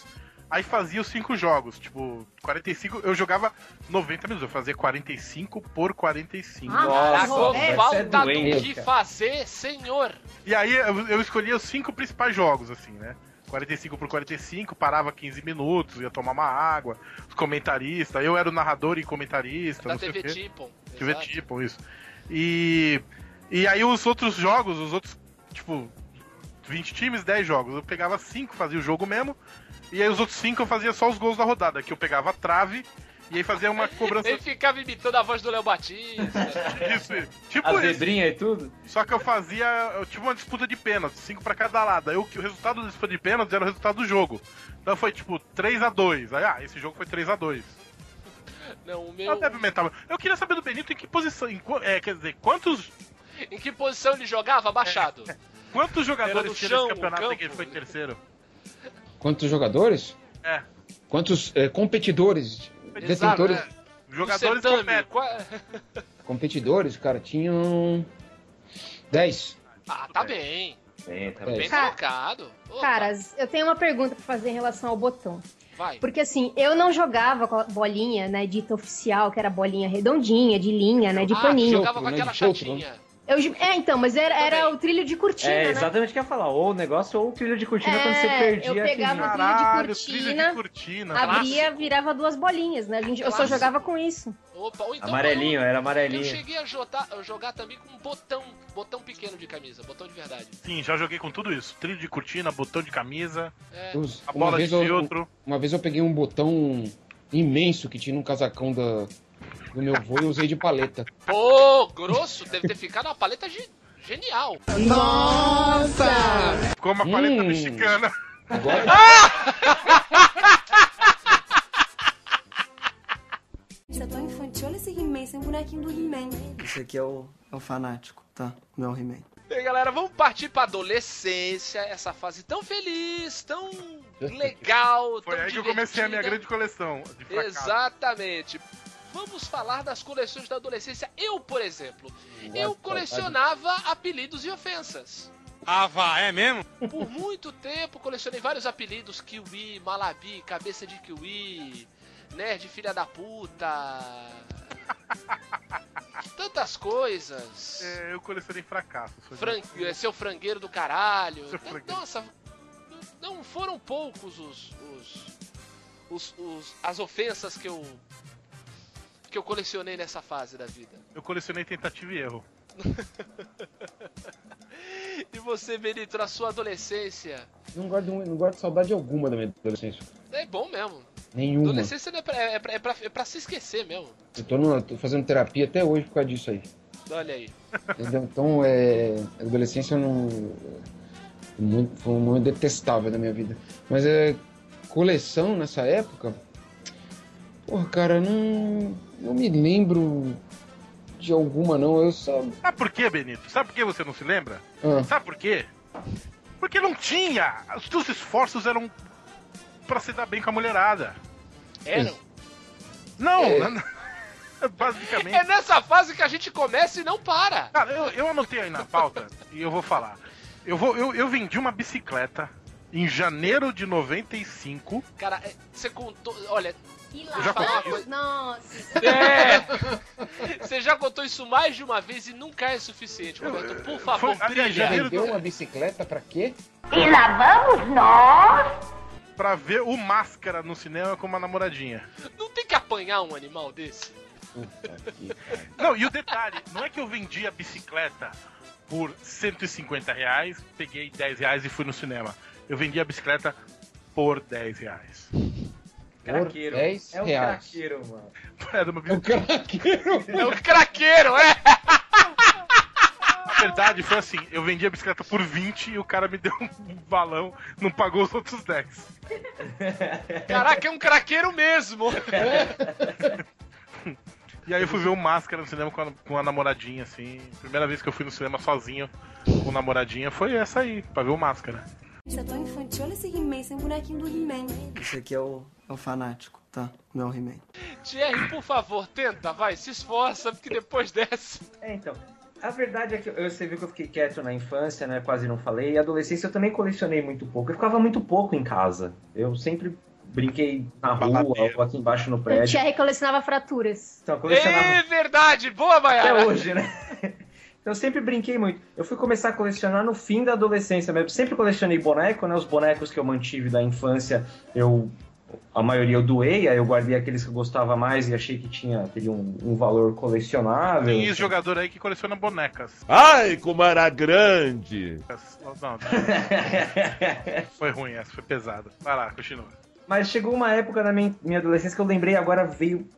aí fazia os 5 jogos. Tipo, 45, eu jogava 90 minutos, eu fazia 45 por 45. Ah, Nossa, Caraca, falta é do que fazer, senhor. E aí eu, eu escolhia os 5 principais jogos, assim, né? 45 por 45, parava 15 minutos, ia tomar uma água, os comentaristas, eu era o narrador e comentarista, Da sei o TV. Tipon. TV tipo, isso. E, e aí os outros jogos, os outros, tipo, 20 times, 10 jogos. Eu pegava 5, fazia o jogo mesmo. E aí os outros 5 eu fazia só os gols da rodada. Que eu pegava a trave e aí fazia uma cobrança. Ele ficava imitando a voz do Léo Batista. (laughs) Isso, tipo A isso. zebrinha e tudo. Só que eu fazia eu, tipo uma disputa de pênaltis, 5 pra cada lado. Aí o, que- o resultado da disputa de pênaltis era o resultado do jogo. Então foi tipo 3x2. Aí, ah, esse jogo foi 3x2. Não, o Eu meu. até mental. Eu queria saber do Benito em que posição. Em, é, quer dizer, quantos, Em que posição ele jogava? Abaixado. (laughs) quantos jogadores no tinha nesse campeonato em que ele foi terceiro? Quantos jogadores? É. Quantos eh, competidores? Detentores? é. Jogadores qua- Competidores, cara, tinham. 10. Ah, tá bem. É, tá bem. Bem Cara- colocado. Opa, Caras, eu tenho uma pergunta pra fazer em relação ao botão. vai. Porque assim, eu não jogava com a bolinha, né, dita oficial, que era bolinha redondinha, de linha, né, de ah, paninho. jogava com né, aquela chatinha. Eu, é, então, mas era, era o trilho de cortina, É né? exatamente o que eu ia falar. Ou o negócio ou o trilho de cortina É, quando você perdia eu pegava a o Caralho, trilho de trilha de cortina, cortina. Abria, virava duas bolinhas, né? A gente, eu só Clássico. jogava com isso. Opa, ou então. Amarelinho, era Eu, eu amarelinho. cheguei a jogar, jogar também com um botão, botão pequeno de camisa, botão de verdade. Sim, já joguei com tudo isso. Trilho de cortina, botão de camisa, É, Eu- a uma, bola de vez eu, filtro. uma vez eu peguei um botão imenso que tinha num casacão da, do meu avô e eu usei de paleta. Pô, grosso, deve ter ficado uma paleta ge- genial. Ficou uma paleta Hum. mexicana. Agora, (laughs) Isso é tão infantil. Olha esse He-Man, esse é um bonequinho do He-Man. Esse aqui é o, é o fanático, tá? O meu He-Man. E aí, galera, vamos partir pra adolescência, essa fase tão feliz, tão (laughs) legal, Foi tão aí que eu comecei a minha divertida. grande coleção de fracasso. Exatamente. Vamos falar das coleções da adolescência. Eu, por exemplo, eu Nossa, colecionava apelidos e ofensas. Ah, vá, é mesmo? Por muito tempo colecionei vários apelidos, Kiwi, Malabi, cabeça de Kiwi, nerd filha da puta. Tantas coisas. É, eu colecionei fracassos. Foi Fran... é, Seu frangueiro do caralho. Seu frangueiro. Nossa, não foram poucos os, os, os, os- as ofensas que eu que eu colecionei nessa fase da vida. Eu colecionei tentativa e erro. (laughs) E você, Benito, na sua adolescência? não guardo, não guardo saudade alguma da minha adolescência. É bom mesmo. Nenhuma. Adolescência não é pra, é, pra, é, pra, é pra se esquecer mesmo. Eu tô, numa- tô fazendo terapia até hoje por causa disso aí. Olha aí. Entendeu? Então, é, a adolescência não. Muito, foi um momento detestável da minha vida. Mas é. Coleção nessa época. Porra, cara, não. Não me lembro de alguma, não. Eu só. Sabe por quê, Benito? Sabe por que você não se lembra? Ah, Sabe por quê? Porque não tinha! Os teus esforços eram pra se dar bem com a mulherada. Eram. Não, É. não- (laughs) basicamente. É nessa fase que a gente começa e não para. Cara, eu, eu anotei aí na pauta (laughs) e eu vou falar. Eu, vou, eu, eu vendi uma bicicleta em janeiro de 95. Cara, é, você contou. Olha, lá Já lá, nossa. é, você já contou isso mais de uma vez e nunca é suficiente, Roberto. Por favor, Foi- brilha. vendeu uma bicicleta pra quê? Pra ver o Máscara no cinema com uma namoradinha. Não tem que apanhar um animal desse? Não, e o detalhe, não é que eu vendi a bicicleta por 150 reais, peguei 10 reais e fui no cinema. Eu vendi a bicicleta por 10 reais. Craqueiro. 10 é um reais. craqueiro, mano. Era uma É o craqueiro. É o craqueiro, é? Na verdade, foi assim, eu vendi a bicicleta por 20 e o cara me deu um balão, não pagou os outros 10. Caraca, é um craqueiro mesmo. E aí eu fui ver o Máscara no cinema com a, com a namoradinha, assim. Primeira vez que eu fui no cinema sozinho com namoradinha foi essa aí, pra ver o Máscara. Isso é tão infantil. Olha esse He-Man, esse é um bonequinho do He-Man. Esse aqui é o, é o fanático, tá? O meu He-Man. Thierry, por favor, tenta, vai, se esforça, porque depois dessa. É, então. A verdade é que eu, você viu que eu fiquei quieto na infância, né? Quase não falei. E adolescência eu também colecionei muito pouco. Eu ficava muito pouco em casa. Eu sempre brinquei na rua, ou aqui embaixo no O prédio. Thierry colecionava fraturas. Então, colecionava É verdade, boa, até Baiara. hoje, né? Então eu sempre brinquei muito. Eu fui começar a colecionar no fim da adolescência mesmo. Sempre colecionei boneco, né? Os bonecos que eu mantive da infância, eu a maioria eu doei, aí eu guardei aqueles que eu gostava mais e achei que tinha teria um, um valor colecionável. Tem esse jogador aí que coleciona bonecas. Ai, como era grande! Não, não. (laughs) foi ruim essa, foi pesada. Vai lá, continua. Mas chegou uma época na minha, minha adolescência que eu lembrei agora veio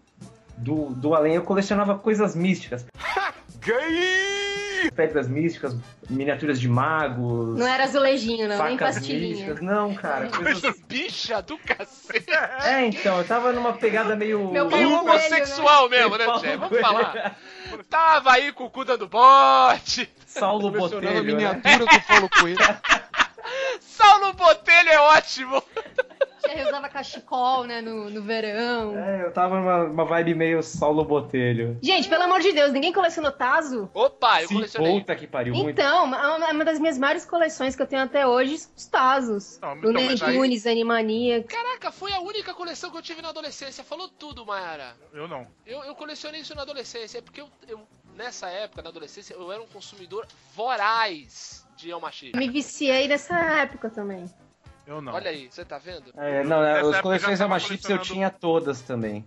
do, do além. Eu colecionava coisas místicas. (laughs) Pedras místicas, miniaturas de magos. Não era azulejinho, não, nem facas pastilhinha. místicas. Não, cara. Coisa Coisas... bicha do cacete. É, então, eu tava numa pegada meio. Meu Meio Coelho, homossexual mesmo, né, Tchê? Vamos falar. Tava aí com o cu dando bote. Saulo Botelho. Né? miniatura do Paulo Coelho. (laughs) Saulo Botelho é ótimo. Você usava cachecol, né, no, no verão. É, eu tava numa uma vibe meio Saulo Botelho. Gente, pelo amor de Deus, ninguém colecionou Tazo? Opa, eu Sim, colecionei. puta que pariu. muito. Então, uma uma das minhas maiores coleções que eu tenho até hoje são os Tazos. Não, Do então, mas aí- Animania. Caraca, foi a única coleção que eu tive na adolescência. Falou tudo, Mayara. Eu não. Eu, eu colecionei isso na adolescência, é porque eu, eu, nessa época, na adolescência, eu era um consumidor voraz de Elma Chip. Me viciei nessa época também. Eu não. Olha aí, você tá vendo? É, não, Nessa as época coleções já tava Elma Chips eu tinha todas também.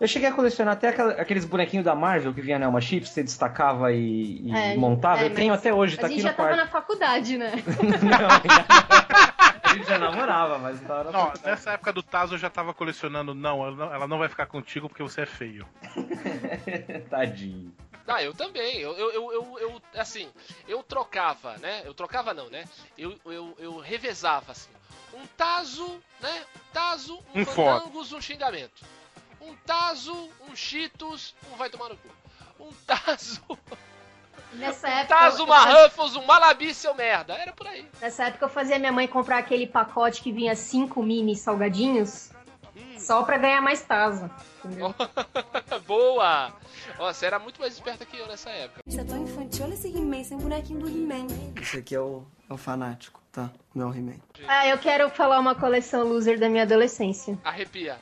Eu cheguei a colecionar até aqueles bonequinhos da Marvel que vinha na Elma Chips, você destacava e, e É, montava. é, eu tenho até hoje, A tá gente aqui já no tava quarto. na faculdade, né? (laughs) (laughs) Não, a gente já namorava, mas tava na Não, nessa época do Tazo eu já tava colecionando. Não, ela não, ela não vai ficar contigo porque você é feio. (laughs) Tadinho. Ah, eu também. Eu, eu, eu, eu, eu, assim, eu trocava, né? Eu trocava não, né? Eu, eu, eu revezava, assim. Um taso, né? Um taso, um, Um fandangos, um xingamento. Um taso, um cheetos, um vai tomar no cu. Um taso, (laughs) Nessa época. eu uma fazia- Ruffles, um malabi, seu merda. Era por aí. Nessa época eu fazia minha mãe comprar aquele pacote que vinha cinco mini salgadinhos Hum. só pra ganhar mais Tazo. Entendeu? (laughs) Boa! Ó, você era muito mais esperta que eu nessa época. Isso é tão infantil. Olha esse He-Man, esse é um bonequinho do He-Man. Esse aqui é o, é o fanático, tá? Não é o He-Man. Ah, eu quero falar uma coleção loser da minha adolescência. Arrepia.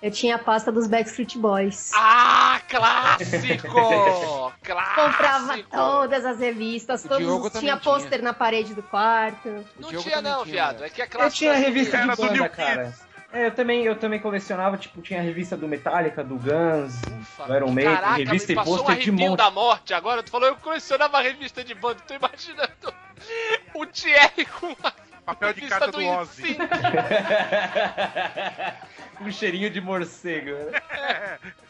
Eu tinha a pasta dos Backstreet Boys. Ah, clássico! (laughs) clássico! Comprava todas as revistas, todos tinha tinha. pôster na parede do quarto. Não Diogo tinha não, tinha, viado. É que é Eu clássico. tinha das revista de banda, New cara. Kids. É, eu também, eu também colecionava, tipo, tinha revista do Metallica, do Guns, Ufa. do Iron Maiden, Caraca, revista e um pôster de monte. da morte agora. Tu falou eu colecionava revista de banda. Tô imaginando (laughs) o Thierry com a Papel de carta do Ozzy. Sim. (laughs) um cheirinho de morcego. né? (laughs)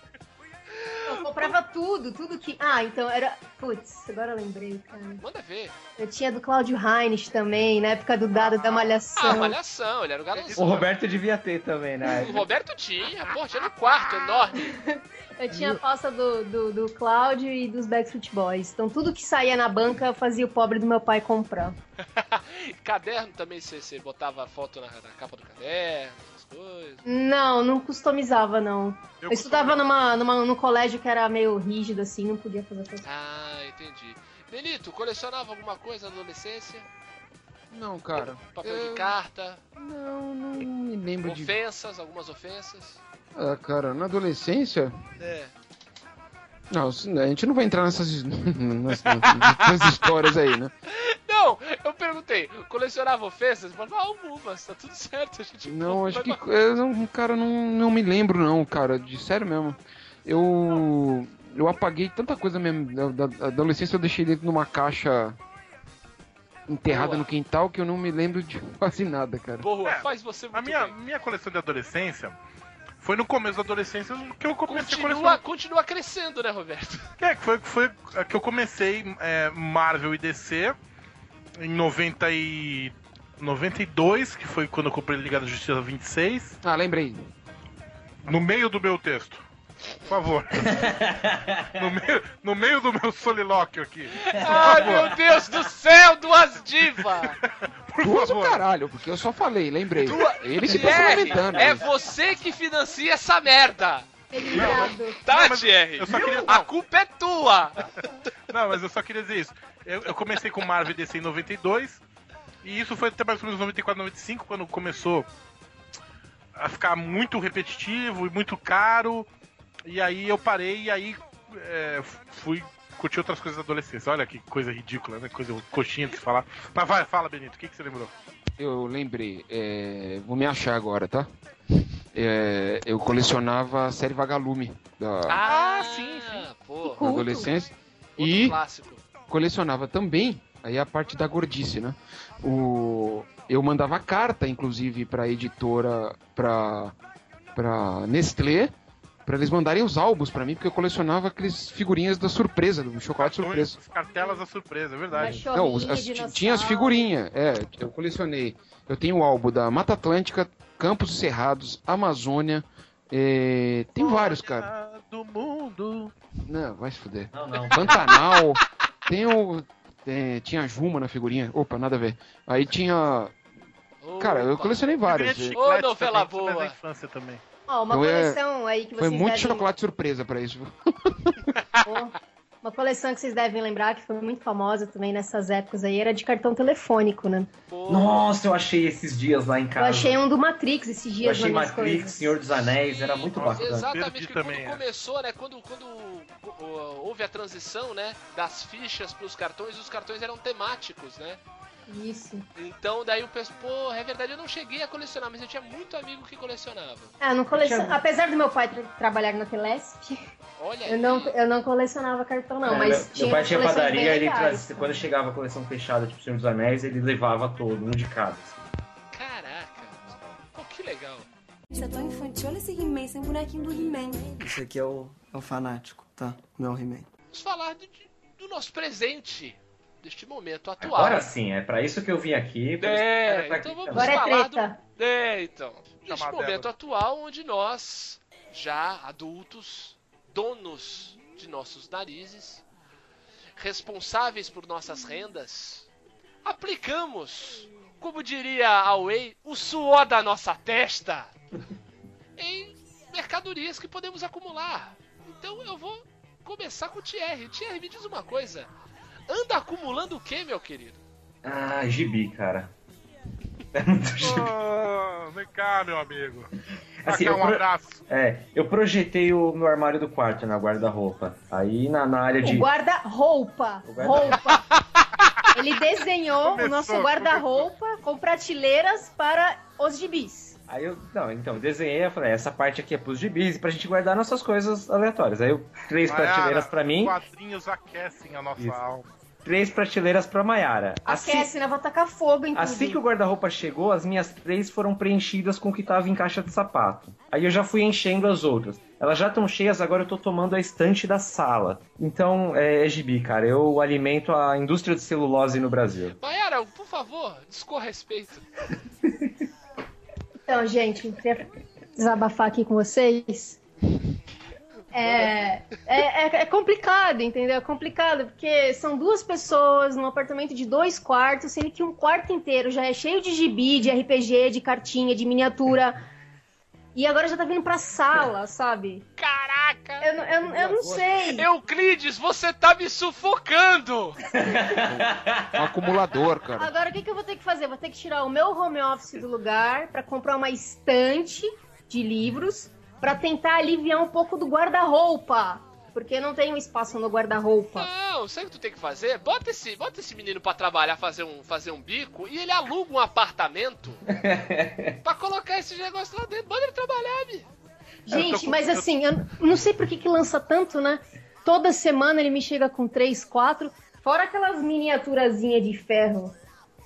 Eu comprava tudo, tudo que. Ah, então era. Putz, agora eu lembrei, cara. Manda ver. Eu tinha do Claudio Heinz também, na época do dado da Ah, Malhação. malhação, ele era o O galãozão. Roberto devia ter também, né? O Roberto tinha, pô, tinha no quarto, enorme. (laughs) Eu tinha a pasta do, do, do Cláudio e dos Backstreet Boys. Então tudo que saía na banca eu fazia o pobre do meu pai comprar. (laughs) Caderno também, você, você botava foto na, na capa do caderno, coisas. Não, não customizava, não. Eu, estudava numa, numa, num colégio que era meio rígido, assim, não podia fazer essas Ah, entendi. Benito, colecionava alguma coisa na adolescência? Não, cara. Papel eu- de carta, Não, não me lembro de. ofensas, algumas ofensas. Ah, cara, na adolescência. É. Não, a gente não vai entrar nessas, (laughs) nessas, nessas histórias aí, né? (laughs) Não, eu perguntei, colecionava ofensas? Mas ah, algumas, tá tudo (laughs) certo. A gente Não, acho que. Eu não, cara, não, não me lembro, não, cara. De sério mesmo. Eu. Eu apaguei tanta coisa mesmo. Da, da adolescência eu deixei dentro de uma caixa enterrada Boa. no quintal que eu não me lembro de (laughs) quase nada, cara. Boa, É, faz você muito A minha, bem. minha coleção de adolescência foi no começo da adolescência que eu comecei a Continua, colecionar. continua crescendo, né, Roberto? É, que foi, foi a que eu comecei é, Marvel e DC em 90 e... 92, que foi quando eu comprei Liga da Justiça 26, Ah, lembrei. no meio do meu texto. Por favor. (laughs) no, meio, no meio do meu solilóquio aqui. (laughs) Ai, meu Deus do céu, duas divas! (laughs) Por Duas o favor. caralho, porque eu só falei, lembrei. Ele que tá lamentando. é você que financia essa merda! Lembrado. Tá, Não, eu queria- A não. culpa é tua! Não, mas eu só queria dizer isso. Eu, eu comecei com Marvel e DC em 92. E isso foi até mais ou menos 94, 95, quando começou a ficar muito repetitivo e muito caro. E aí eu parei e aí é, fui curtir outras coisas da adolescência. Olha que coisa ridícula, né? Coisa coxinha de se falar. Mas vai, fala, Benito, o que, que você lembrou? eu lembrei. é, vou me achar agora, tá? É, eu colecionava a série Vagalume da, Ah, sim, sim. Pô, da adolescência. outro E clássico. Colecionava também, aí a parte da gordice, né? O, eu mandava carta, inclusive, pra editora, pra, pra Nestlé, pra eles mandarem os álbuns pra mim, porque eu colecionava aqueles figurinhas da surpresa, do chocolate surpresa. As cartelas da surpresa, é verdade. Não, as- ti- tinha as figurinhas, é, eu colecionei. Eu tenho o álbum da Mata Atlântica, Campos Cerrados, Amazônia, é, tem vários, cara. Do mundo. Não, vai se fuder. Não, não. Pantanal, tem o. é, tinha a Juma na figurinha. Opa, nada a ver. Aí tinha. Cara, eu colecionei de Ô, novela é boa. da infância também. Ó, uma Então é- coleção aí que Foi vocês muito devem... chocolate surpresa pra isso. Pô, Uma coleção que vocês devem lembrar, que foi muito famosa também nessas épocas aí, era de cartão telefônico, né? Nossa, eu achei esses dias lá em Eu casa. achei um do Matrix esses Eu dias achei nas minhas Matrix, coisas. Senhor dos Anéis, era muito bacana. Exatamente, Perdi que também, quando é. começou, né? Quando, quando houve a transição, né? Das fichas pros cartões, os cartões eram temáticos, né? Isso. Então daí eu penso, pô, é verdade, eu não cheguei a colecionar, mas eu tinha muito amigo que colecionava. Ah, eu não coleciono... tinha- Apesar do meu pai tra- trabalhar na Telesp, Olha eu não, eu não colecionava cartão, não, É, mas meu, tinha meu pai tinha padaria, ele legais. trazia, quando chegava a coleção fechada, tipo Senhor dos Anéis, ele levava todo, um de cada. assim. Caraca, pô, que legal. Isso é tão infantil, olha esse He-Man, esse é um bonequinho do He-Man. Esse aqui é o, é o fanático, tá? O meu He-Man. Vamos falar de- de- do nosso presente, deste momento atual. Agora sim, é pra isso que eu vim aqui. isso É, então aqui vamos Agora é falar do... treta. É, então. Neste momento dela. atual, onde nós, já adultos, donos de nossos narizes, responsáveis por nossas rendas, aplicamos, como diria a Way, o suor da nossa testa (laughs) em mercadorias que podemos acumular. Então eu vou começar com o Thierry. Thierry, me diz uma coisa. Anda acumulando o que, meu querido? Ah, gibi, cara. (laughs) É muito gibi. Oh, vem cá, meu amigo. Assim, Cá, um pro- abraço. É, eu projetei o meu armário do quarto na guarda-roupa. Aí na, na área de. O guarda-roupa. O guarda- Roupa. (laughs) Ele desenhou o Começou, nosso guarda-roupa com prateleiras para os gibis. Aí eu. Não, então, eu desenhei, eu falei, essa parte aqui é pros gibis pra gente guardar nossas coisas aleatórias. Aí eu. Três Mayara, prateleiras pra mim, Quadrinhos aquecem a nossa Isso. alma. Três prateleiras pra Mayara. Assim, Aquece, né? Vou tacar fogo em tudo. assim que o guarda-roupa chegou, as minhas três foram preenchidas com o que tava em caixa de sapato. Aí eu já fui enchendo as outras. Elas já estão cheias, agora eu tô tomando a estante da sala. Então, é, é gibi, cara. Eu alimento a indústria de celulose no Brasil. Mayara, por favor, discorra a respeito. (laughs) Então, gente, queria desabafar aqui com vocês. É, é, é- é complicado, entendeu? É complicado, porque são duas pessoas num apartamento de dois quartos, sendo que um quarto inteiro já é cheio de gibi, de RPG, de cartinha, de miniatura. E agora já tá vindo pra sala, sabe? Caraca! Eu, não- eu, não- eu não sei. Euclides, você tá me sufocando! Um acumulador, cara. Agora o que, que eu vou ter que fazer? Vou ter que tirar o meu home office do lugar pra comprar uma estante de livros pra tentar aliviar um pouco do guarda-roupa. Porque não tem um espaço no guarda-roupa. Não, sabe o que tu tem que fazer? Bota esse, bota esse menino pra trabalhar, fazer um, fazer um bico e ele aluga um apartamento (laughs) pra colocar esse negócio lá dentro. Manda ele trabalhar, mi. Gente, com- mas assim, eu não sei por que, que lança tanto, né? Toda semana ele me chega com três, quatro. Fora aquelas miniaturazinhas de ferro.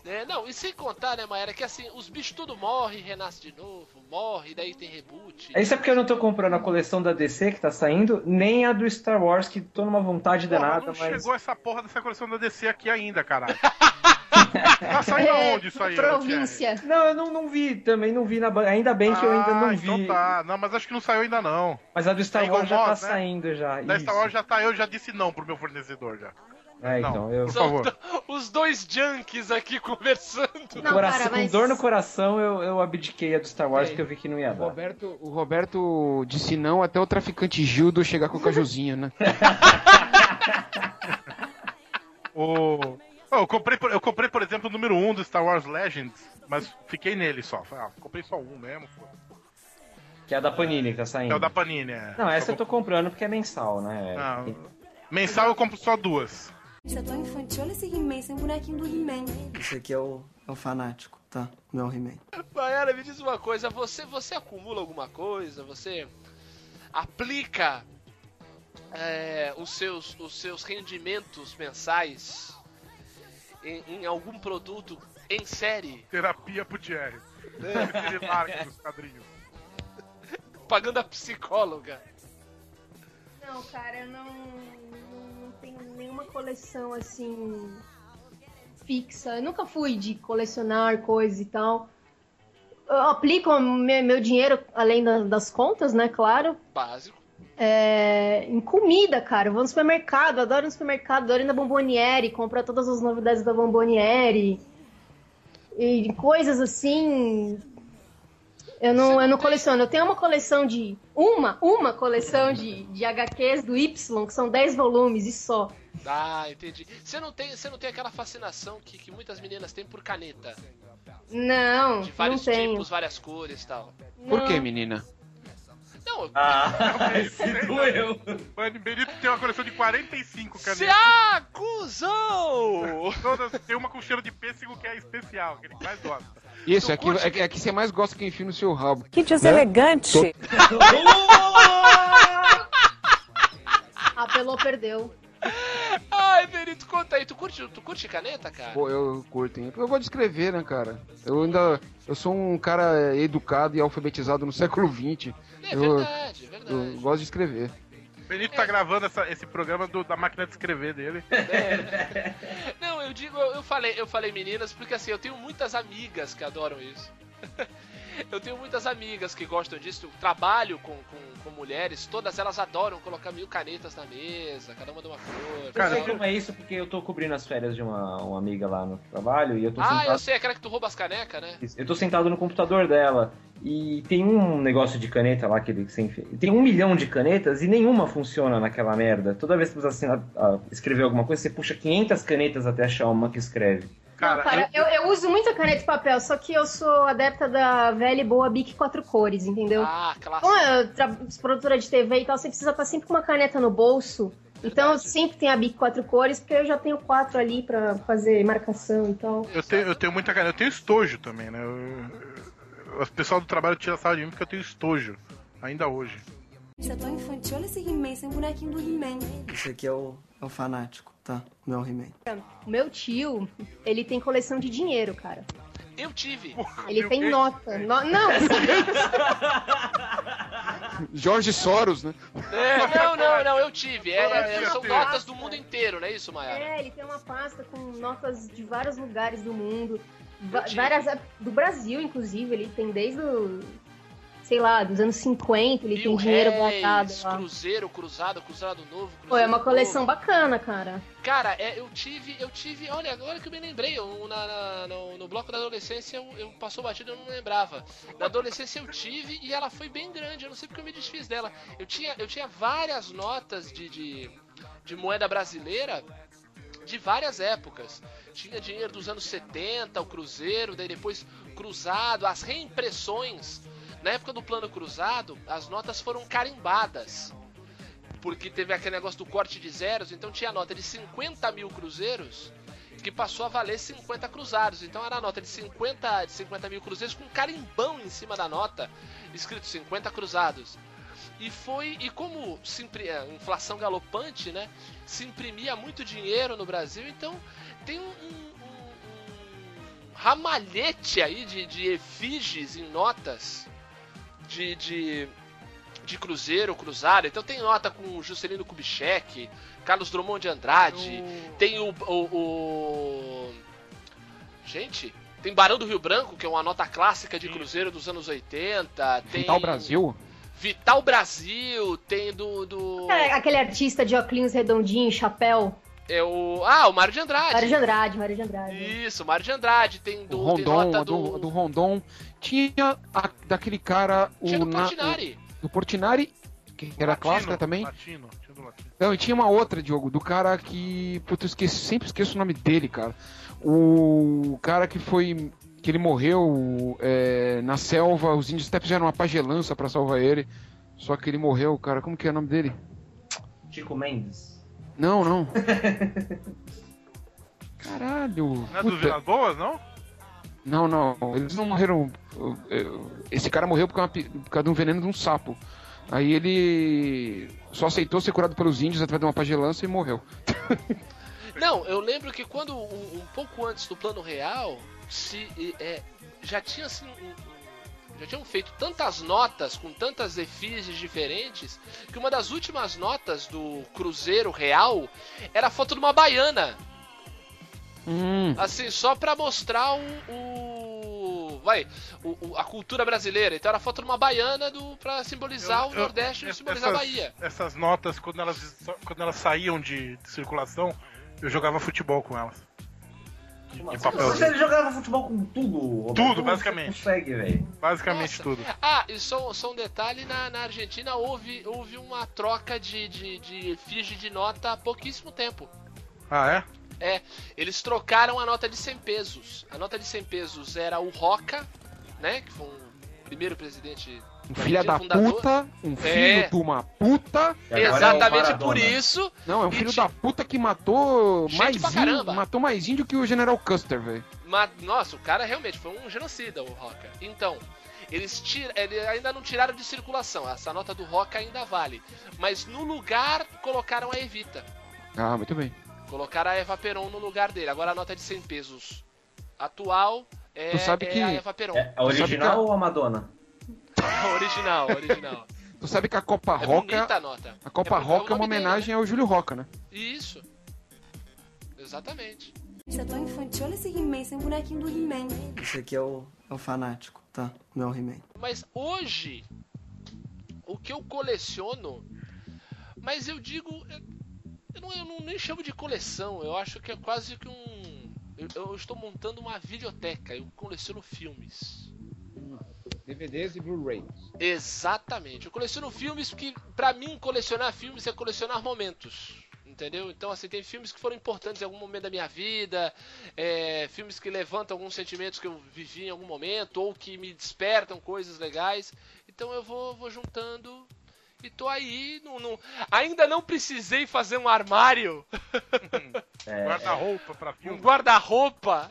É, não, e sem contar, né, Maera, que assim, os bichos tudo morrem, renasce de novo, morre, daí tem reboot. Isso é porque eu não tô comprando a coleção da DC que tá saindo, nem a do Star Wars, que tô numa vontade Porra, danada, não mas. chegou essa porra dessa coleção da DC aqui ainda, caralho. (laughs) tá saindo É, aonde isso aí, província. Não, eu não, não vi, também não vi na Ainda bem que Thierry? eu ainda não Ah, vi. Então tá. Não, mas acho que não saiu ainda não. Mas a do Star É Wars já tá nós, né? saindo já. Da isso. Star Wars já tá, eu já disse não pro meu fornecedor já. É, então, eu. por favor. os dois junkies aqui (laughs) conversando. Não, coração, cara, mas- Com dor no coração, eu, eu abdiquei a do Star Wars É. porque eu vi que não ia O dar. Roberto, o Roberto disse não até o traficante Gildo chegar com a cajuzinha, né? (laughs) O... Oh, eu, comprei, por- eu comprei, por exemplo, o número 1 do Star Wars Legends, mas fiquei nele só. Falei, Ah, comprei só um mesmo, pô. Que é a da Panini que tá saindo. Que é o da Panini, é. Não, essa Só eu tô comprando porque é mensal, né? Não, Mensal eu compro só duas. Isso é tão infantil, olha esse He-Man, esse é um bonequinho do He-Man. Esse aqui é o, é o fanático, tá? Meu He-Man. Baiana, me diz uma coisa, você, você acumula alguma coisa? Você aplica é, os, seus, os seus rendimentos mensais em, em algum produto em série? Terapia pro Thierry. Ele larga dos quadrinhos. Pagando a psicóloga. Não, cara, eu não, não, não nenhuma coleção assim fixa. Eu nunca fui de colecionar coisas e tal. Eu aplico meu, meu dinheiro, além da- das contas, né? Claro. Básico. É, em comida, cara. Eu vou no supermercado, adoro no supermercado, adoro ir na Bomboniere, comprar todas as novidades da Bomboniere. E coisas assim. Eu não, eu não coleciono. Eu tenho uma coleção de. Uma, uma coleção de, de HQs do Y, que são 10 volumes e só. Ah, entendi. Você não tem, você não tem aquela fascinação que, que muitas meninas têm por caneta. Não, De não vários tenho. tipos, várias cores e tal. Por Não. que, menina? Não, Ah, (laughs) esse (laughs) doeu. Mano, Benito tem uma coleção de 45 se canetas. acusou! Todas, tem uma com cheiro de pêssego que é especial, que ele mais gosta. Isso, Tu é que, é, que- é que você mais gosta que enfia no seu rabo. Que deselegante. Apelou, (laughs) perdeu. Ai, Benito, conta aí. Tu curte, tu curte caneta, cara? Pô, eu curto, hein? Eu gosto de escrever, né, cara? Eu ainda. Eu sou um cara educado e alfabetizado no século XX. É eu- verdade, é verdade. Eu gosto de escrever. O Benito tá gravando essa- esse programa do- da máquina de escrever dele. (laughs) Não, eu digo, eu, eu falei, eu falei meninas porque assim, eu tenho muitas amigas que adoram isso. (laughs) eu tenho muitas amigas que gostam disso. Trabalho com, com, com mulheres, todas elas adoram colocar mil canetas na mesa, cada uma de uma cor. Cara, eu sei como é isso porque eu tô cobrindo as férias de uma, uma amiga lá no trabalho e eu tô Ah, sentado. eu sei, aquela que tu rouba as canecas, né? Eu tô sentado no computador dela e tem um negócio de caneta lá que ele Tem um milhão de canetas e nenhuma funciona naquela merda. Toda vez que você precisa assinar- ah, escrever alguma coisa, você puxa 500 canetas até achar uma que escreve. Cara, não, cara, eu, eu uso muita caneta de papel, só que eu sou adepta da velha e boa Bic quatro cores, entendeu? Ah, Como clássico. eu tra- produtora de TV e tal, você precisa estar sempre com uma caneta no bolso. Então eu Verdade. sempre tenho a Bic quatro cores, porque eu já tenho quatro ali pra fazer marcação e tal. eu tenho, eu tenho muita caneta. Eu tenho estojo também, né? Eu- eu- o pessoal do trabalho tira sarro de mim porque eu tenho estojo. Ainda hoje. Isso é tão infantil. Olha esse He-Man, esse bonequinho do He-Man. Esse aqui é o, é o fanático, tá? Meu He-Man. O meu tio, ele tem coleção de dinheiro, cara. Eu tive. Ele Bill tem Gates? nota. No- Não, (laughs) Jorge Soros, né? É, não, não, não, eu tive. É, é, são notas do mundo inteiro, não é isso, Mayara? é, ele tem uma pasta com notas de vários lugares do mundo. várias do Brasil, inclusive. Ele tem desde o, sei lá, dos anos 50, ele tem Mil dinheiro réis, guardado lá. Cruzeiro, cruzado, cruzado novo. Pô, é cruzeiro uma novo. coleção bacana, cara. Cara, é, eu tive, eu tive, olha, agora que eu me lembrei, eu, na, na- no, no bloco da adolescência eu, eu passou batido, eu não lembrava. Na adolescência eu tive e ela foi bem grande, eu não sei porque eu me desfiz dela. Eu tinha, eu tinha várias notas de, de, de moeda brasileira de várias épocas. Tinha dinheiro dos anos 70, o cruzeiro, daí depois cruzado, as reimpressões. Na época do plano cruzado, as notas foram carimbadas porque teve aquele negócio do corte de zeros, então tinha a nota de 50 mil cruzeiros que passou a valer 50 cruzados. Então era a nota de 50, de 50 mil cruzeiros com carimbão em cima da nota, escrito 50 cruzados. E foi, e como a inflação galopante, né, se imprimia muito dinheiro no Brasil, então tem um, um- um- um ramalhete aí de, de efígies em notas de, de, de Cruzeiro, Cruzado. Então tem nota com Juscelino Kubitschek, Carlos Drummond de Andrade, tem o, o, o- Gente, tem Barão do Rio Branco, que é uma nota clássica de Cruzeiro dos anos 80. Tem Vital Brasil? Vital Brasil, tem do. do É, aquele artista de óculos redondinho, chapéu. É o. Ah, o Mário de Andrade. Mário de Andrade, Mário de Andrade. Isso, Mário de Andrade. Tem O do. tem Rondon, do, do. do Rondon. Tinha a, daquele cara, o, Tinha do na- Portinari. o- do Portinari, que era Latino, clássica também. Latino, tinha do latino. Não, e tinha uma outra, Diogo, do cara que. Puta, eu esqueci, sempre esqueço o nome dele, cara. O cara que foi. que ele morreu é, na selva, os índios até fizeram uma pagelança pra salvar ele. Só que ele morreu, cara. Como que é o nome dele? Chico Mendes. Não, não. (laughs) Caralho. Não é dos. Vilas Boas, não? Não, não, eles não morreram. Esse cara morreu por causa, por causa de um veneno de um sapo. Aí ele só aceitou ser curado pelos índios através de uma pagelança e morreu. (laughs) Não, eu lembro que quando um, um pouco antes do plano real, se é, já tinha assim, um, já tinham feito tantas notas com tantas efígies diferentes que uma das últimas notas do Cruzeiro Real era a foto de uma baiana. Hum. Assim, só pra mostrar o. o vai, o, o, a cultura brasileira. Então era a foto de uma baiana do, pra simbolizar Eu- o eu- Nordeste e essas- simbolizar a Bahia. Essas notas, quando elas, quando elas saíam de, de circulação, eu jogava futebol com elas. De, de Você papelzinho. jogava futebol com tudo, Roberto? Tudo, Como você basicamente. consegue, velho. Basicamente Nossa. tudo. Ah, e só, só um detalhe: na, na Argentina houve, houve uma troca de, de, de efígie de nota há pouquíssimo tempo. Ah, é? É, eles trocaram a nota de 100 pesos. A nota de 100 pesos era o Roca, né? Que foi um primeiro presidente. Um filho da fundador. puta, um filho É. de uma puta. E é Exatamente Maradona. por isso. Não, é um filho da puta que matou Gente mais índio, matou mais índio que o General Custer, velho. Mas, nossa, o cara realmente foi um genocida, o Roca. Então, eles, ainda não tiraram de circulação. Essa nota do Roca ainda vale. Mas no lugar colocaram a Evita. Ah, muito bem. Colocaram a Eva Peron no lugar dele. Agora a nota de 100 pesos atual é, Tu sabe é que- a Eva Peron. É a original Sabe que- ou a Madonna? (laughs) original, original. Tu sabe que a Copa É Roca. a nota. A Copa É é Roca é uma nome dele, homenagem ao Júlio Roca, né? Isso. Exatamente. Isso é tão infantil. Olha esse He-Man, esse é um bonequinho do He-Man. Esse aqui é o, é o fanático, tá? Não é o He-Man. Mas hoje, o que eu coleciono, mas eu digo, eu não, eu não nem chamo de coleção, eu acho que é quase que um. Eu, eu estou montando uma videoteca, eu coleciono filmes. DVDs e Blu-ray. Exatamente, eu coleciono filmes porque, pra mim, colecionar filmes é colecionar momentos. Entendeu? Então, assim, tem filmes que foram importantes em algum momento da minha vida, é, filmes que levantam alguns sentimentos que eu vivi em algum momento, ou que me despertam coisas legais. Então eu vou, vou juntando e tô aí. No, no- Ainda não precisei fazer um armário, (laughs) É, Guarda-roupa pra um filme. guarda-roupa.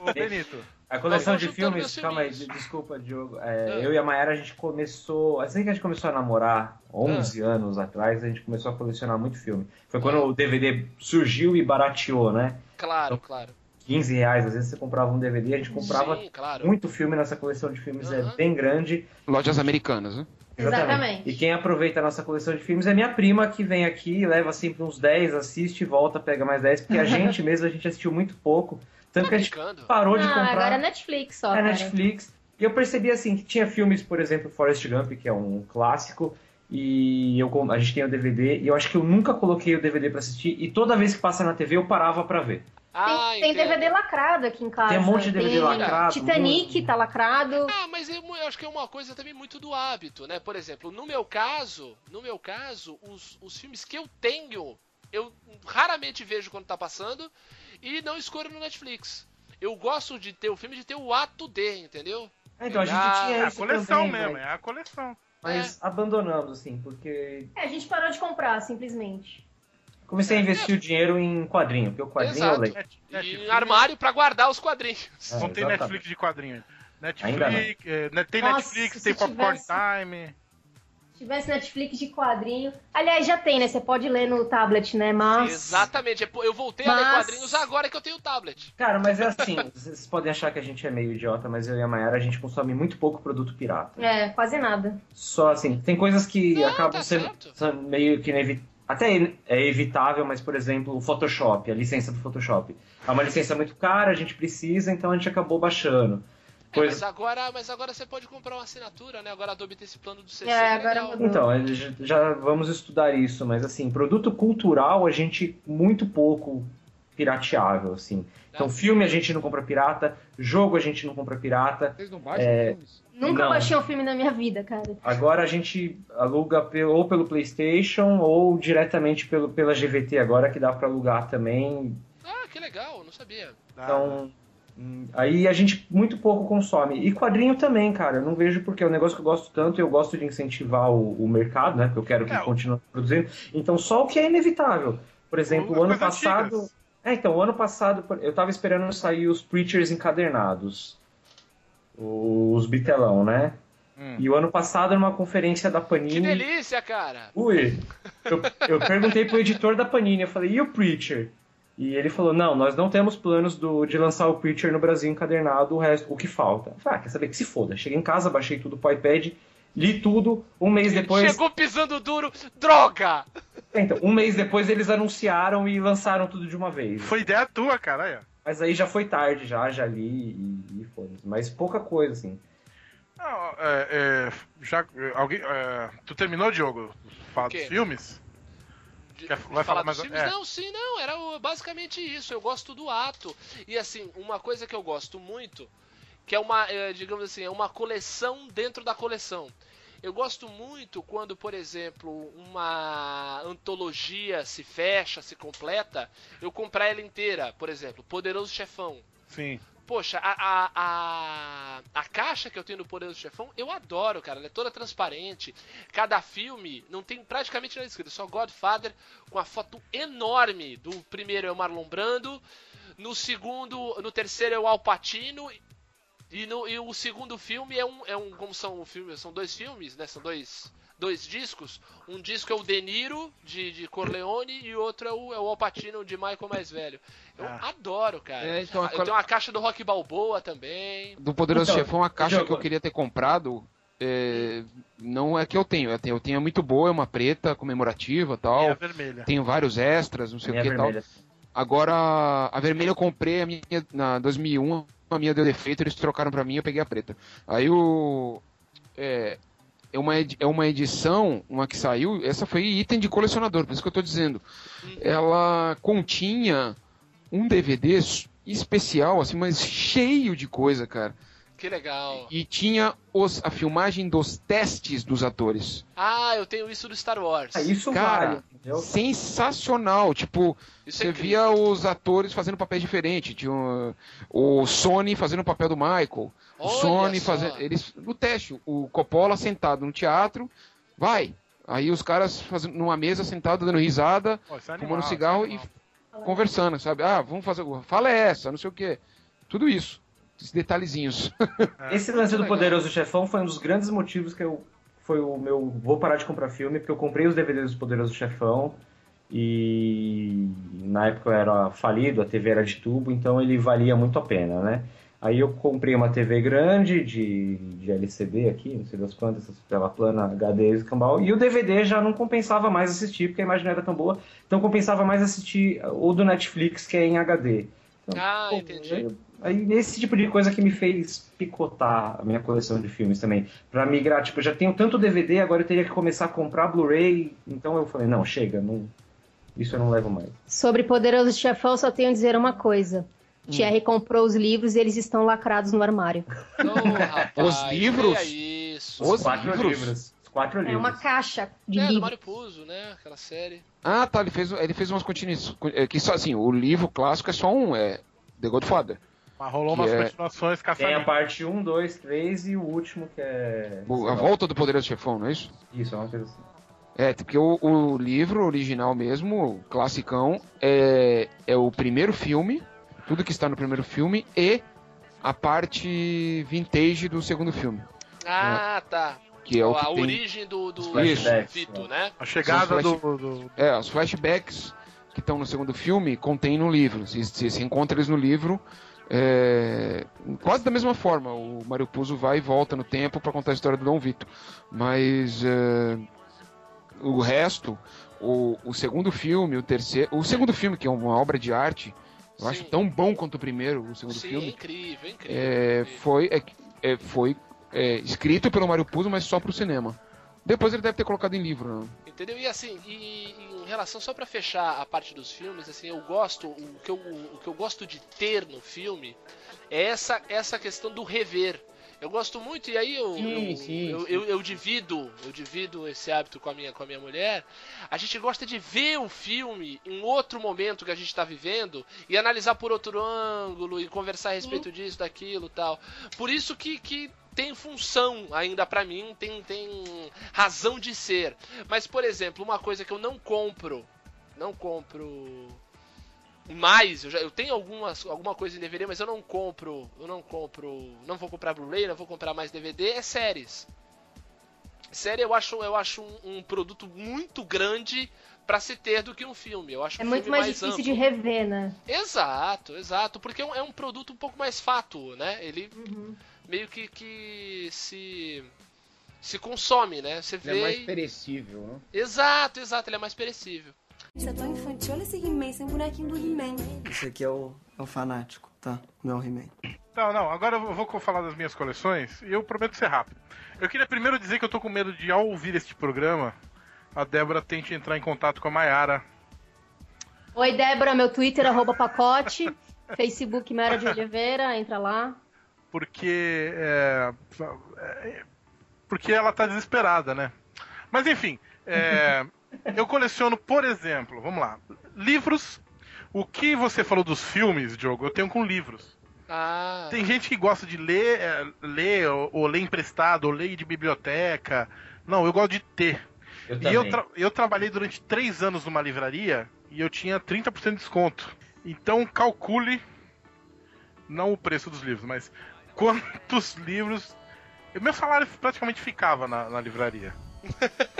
Ô, Benito. (laughs) A coleção de filmes, calma aí, desculpa, Diogo. É, Ah. Eu e a Mayara, a gente começou. Assim que a gente começou a namorar, 11 Ah. anos atrás, a gente começou a colecionar muito filme. Foi quando o DVD surgiu e barateou, né? Claro, claro. 15 reais, às vezes você comprava um DVD, a gente comprava Sim, claro. muito filme nessa coleção de filmes, é Aham. bem grande. Lojas americanas, né? Exatamente. E quem aproveita a nossa coleção de filmes é minha prima, que vem aqui, leva sempre uns 10, assiste, volta, pega mais 10, porque a (laughs) gente mesmo, a gente assistiu muito pouco. Tanto Tá que a gente brincando. parou de Ah, comprar. agora é Netflix só, É cara. Netflix. E eu percebi assim que tinha filmes, por exemplo, Forrest Gump, que é um clássico, e eu, a gente tem o DVD, e eu acho que eu nunca coloquei o DVD pra assistir, e toda vez que passa na TV eu parava pra ver. Ah, Tem, tem. DVD lacrado aqui em casa. Tem um monte de DVD lacrado, Titanic muito. tá lacrado. Ah, mas eu, eu acho que é uma coisa também muito do hábito, né? Por exemplo, no meu caso, no meu caso, os, os filmes que eu tenho, eu raramente vejo quando tá passando e não escolho no Netflix. Eu gosto de ter o filme de ter o ato D, entendeu? É, Então a gente Ah, tinha É a coleção também, mesmo, velho. é a coleção. Mas abandonamos, assim, porque É, a gente parou de comprar, simplesmente. comecei a investir o dinheiro em quadrinho, porque o quadrinho Exato. eu leio. Net- E Netflix- armário pra guardar os quadrinhos. É, Não tem. Netflix de quadrinho. Ainda Netflix, é, né, tem Nossa, Netflix, tem Popcorn tivesse- Time. Se tivesse Netflix de quadrinho. Aliás, já tem, né? Você pode ler no tablet, né? Mas. Exatamente. é Eu voltei a ler Mas- quadrinhos agora que eu tenho o tablet. Cara, mas é assim, (laughs) vocês podem achar que a gente é meio idiota, mas eu e a Mayara, a gente consome muito pouco produto pirata. É, quase nada. Só assim, tem coisas que Não, acabam tá sendo, sendo meio que até é evitável, mas por exemplo, o Photoshop, a licença do Photoshop. É uma licença muito cara, a gente precisa, então a gente acabou baixando. É, mas agora, mas agora você pode comprar uma assinatura, né? Agora a Adobe tem esse plano do CC. É, que agora legal. mudou. Então, já vamos estudar isso, mas assim, produto cultural a gente muito pouco pirateável, assim. Então, Ah. filme a gente não compra pirata, jogo a gente não compra pirata. Vocês não baixam É. filmes? Nunca Não. baixei um filme na minha vida, cara. Agora a gente aluga ou pelo PlayStation ou diretamente pelo, pela GVT agora, que dá para alugar também. Ah, que legal, não sabia. Então, hum, aí a gente muito pouco consome. E quadrinho também, cara. Eu não vejo porque é um negócio que eu gosto tanto e eu gosto de incentivar o, o mercado, né? Porque eu quero que É, continue produzindo. Então, só o que é inevitável. Por exemplo, o ano passado. antigas. É, então, o ano passado eu tava esperando sair os Preachers encadernados. Os bitelão, né? Hum. E o ano passado, numa conferência da Panini. Que delícia, cara! Ui! Eu, eu perguntei pro editor da Panini, eu falei, e o Preacher? E ele falou, não, nós não temos planos do, de lançar o Preacher no Brasil encadernado, o resto, o que falta. Eu falei, ah, quer saber que se foda. Cheguei em casa, baixei tudo pro iPad, li tudo, um mês depois... Chegou pisando duro, droga! Então, um mês depois eles anunciaram e lançaram tudo de uma vez. Foi ideia tua, cara. Aí, ó. Mas aí já foi tarde, já, já li e, e foda-se. Mas pouca coisa, assim. Não, é, é, já, alguém, é, tu terminou, Diogo? Fala dos filmes? De, Quer- de falar falar dos mais- filmes? é. Não, sim, não. Era o- basicamente isso. Eu gosto do ato. E assim, uma coisa que eu gosto muito, que é uma, é, digamos assim, é uma coleção dentro da coleção. Eu gosto muito quando, por exemplo, uma antologia se fecha, se completa, eu comprar ela inteira. Por exemplo, Poderoso Chefão. Sim. Poxa, a, a, a, a caixa que eu tenho do Poderoso Chefão, eu adoro, cara. Ela é toda transparente. Cada filme não tem praticamente nada escrito. Só Godfather com a foto enorme. Do primeiro é o Marlon Brando. No segundo, no terceiro é o Al Pacino. E, no, e o segundo filme é um, é um. Como são o filme? São dois filmes, né? São dois, dois discos. Um disco é o De Niro, de, de Corleone, e o outro é o, é o Al Pacino de Michael mais velho. Eu Ah. adoro, cara. É, então, a eu cole- tenho uma caixa do Rock Balboa também. Do Poderoso Então, Chefão, a caixa Diogo- que eu queria ter comprado é, não é que eu tenho. Eu tenho. Eu tenho a muito boa, é uma preta comemorativa tal. a vermelha. Tenho vários extras, não sei Minha o que e tal. Agora, a vermelha eu comprei, a minha na 2001, a minha deu defeito, eles trocaram pra mim, eu peguei a preta. Aí o é, é uma é uma edição, uma que saiu, essa foi item de colecionador, por isso que eu tô dizendo. Ela continha um DVD especial assim, mas cheio de coisa, cara. Que legal. E tinha os, a filmagem dos testes dos atores. Ah, eu tenho isso do Star Wars. Ah, isso Cara, vale? Sensacional, tipo, Isso é Você incrível. via os atores fazendo papéis diferentes. Tinha um- o Sony fazendo o papel do Michael. O Olha Sony só. fazendo. Eles. No teste, o Coppola sentado no teatro, vai. Aí os caras fazendo numa mesa sentado dando risada, Pô, é fumando animal, cigarro isso é e animal. conversando, sabe? Ah, vamos fazer. Fala essa, não sei o quê. Tudo isso. Esses detalhezinhos. (laughs) Esse lance do. Poderoso Chefão foi um dos grandes motivos que eu. Foi o meu. Vou parar de comprar filme, porque eu comprei os DVDs do Poderoso Chefão. E na época eu era falido, a TV era de tubo, então ele valia muito a pena, né? Aí eu comprei uma TV grande de, de LCD aqui, não sei das quantas, tela plana HD e cambal, e o DVD já não compensava mais assistir, porque a imagem não era tão boa, então compensava mais assistir o do Netflix, que é em HD. Então, Ah, pô, entendi. aí- Aí esse tipo de coisa que me fez picotar a minha coleção de filmes também. Pra migrar, tipo, eu já tenho tanto DVD, agora eu teria que começar a comprar Blu-ray. Então eu falei, não, chega, não, isso eu não levo mais. Sobre Poderoso Chefão, só tenho a dizer uma coisa. Thierry comprou os livros e eles estão lacrados no armário. (laughs) Ô, rapaz, Os livros? isso. Os quatro livros? livros. Os quatro É livros. uma caixa de É, do livros. Mário Puzo, né? Aquela série. Ah, tá. Ele fez, ele fez umas continuações. é, Que só assim, o livro clássico é só um, é The Godfather. Mas rolou umas é- continuações Tem a parte 1, 2, 3 e o último que é. O- A volta do Poderoso Chefão, não é isso? Isso, é uma coisa assim. É, porque o, o livro original mesmo, o classicão, é, é o primeiro filme, tudo que está no primeiro filme, e a parte vintage do segundo filme. Ah, tá. Que é o a tem, origem do, do, flashbacks, Vito, né? né? A chegada São do, flash- do- É, os flashbacks que estão no segundo filme contém no livro. Se- se encontra eles no livro, é, quase da mesma forma. O Mario Puzo vai e volta no tempo para contar a história do Dom Vito. Mas é, o resto, o, o segundo filme, o terceiro. O segundo filme, que é uma obra de arte, eu acho Sim. tão bom quanto o primeiro, o segundo Sim, filme. incrível, incrível. É, incrível. foi é, é, foi é, escrito pelo Mario Puzo, mas só pro cinema. Depois ele deve ter colocado em livro, né? Entendeu? E assim, e, em relação só pra fechar a parte dos filmes, assim, eu gosto, o que eu, o que eu gosto de ter no filme é essa essa questão do rever. Eu gosto muito e aí eu Sim, eu, sim, eu, sim. eu- eu divido, eu divido esse hábito com a minha com a minha mulher. A gente gosta de ver o filme em outro momento que a gente está vivendo e analisar por outro ângulo e conversar a respeito disso, daquilo, tal. Por isso que, que tem função ainda pra mim, tem, tem razão de ser. Mas, por exemplo, uma coisa que eu não compro, não compro mais, eu, já, eu tenho algumas, alguma coisa em DVD, mas eu não compro, eu não compro, não vou comprar Blu-ray, não vou comprar mais DVD, é séries. Série eu acho, eu acho um, um produto muito grande para se ter do que um filme. Eu acho É um muito mais mais difícil amplo. de rever, né? Exato, exato, porque é um, é um produto um pouco mais fátuo, né? Ele Uhum. Meio que, que se se consome, né? Você Ele é vê. mais e- perecível, né? Exato, exato, ele é mais perecível. Isso é tão infantil. Olha esse He-Man, esse é um bonequinho do He-Man. Esse aqui é o, é o fanático, tá? Não é o He-Man. Não, não, agora eu vou falar das minhas coleções e eu prometo ser rápido. Eu queria primeiro dizer que eu tô com medo de, ao ouvir este programa, a Débora tente entrar em contato com a Mayara. Oi, Débora, meu Twitter, arroba pacote. (laughs) Facebook, Mera de Oliveira, entra lá. Porque é, é, porque ela tá desesperada, né? Mas enfim, é, (laughs) eu coleciono, por exemplo, vamos lá, livros. O que você falou dos filmes, Diogo, eu tenho com livros. Ah, Tem gente que gosta de ler, é, ler ou, ou ler emprestado, ou ler de biblioteca. Não, eu gosto de ter. Eu E também. eu, tra- eu trabalhei durante três anos numa livraria e eu tinha 30% de desconto. Então calcule, não o preço dos livros, mas quantos livros. Meu salário praticamente ficava na, na livraria.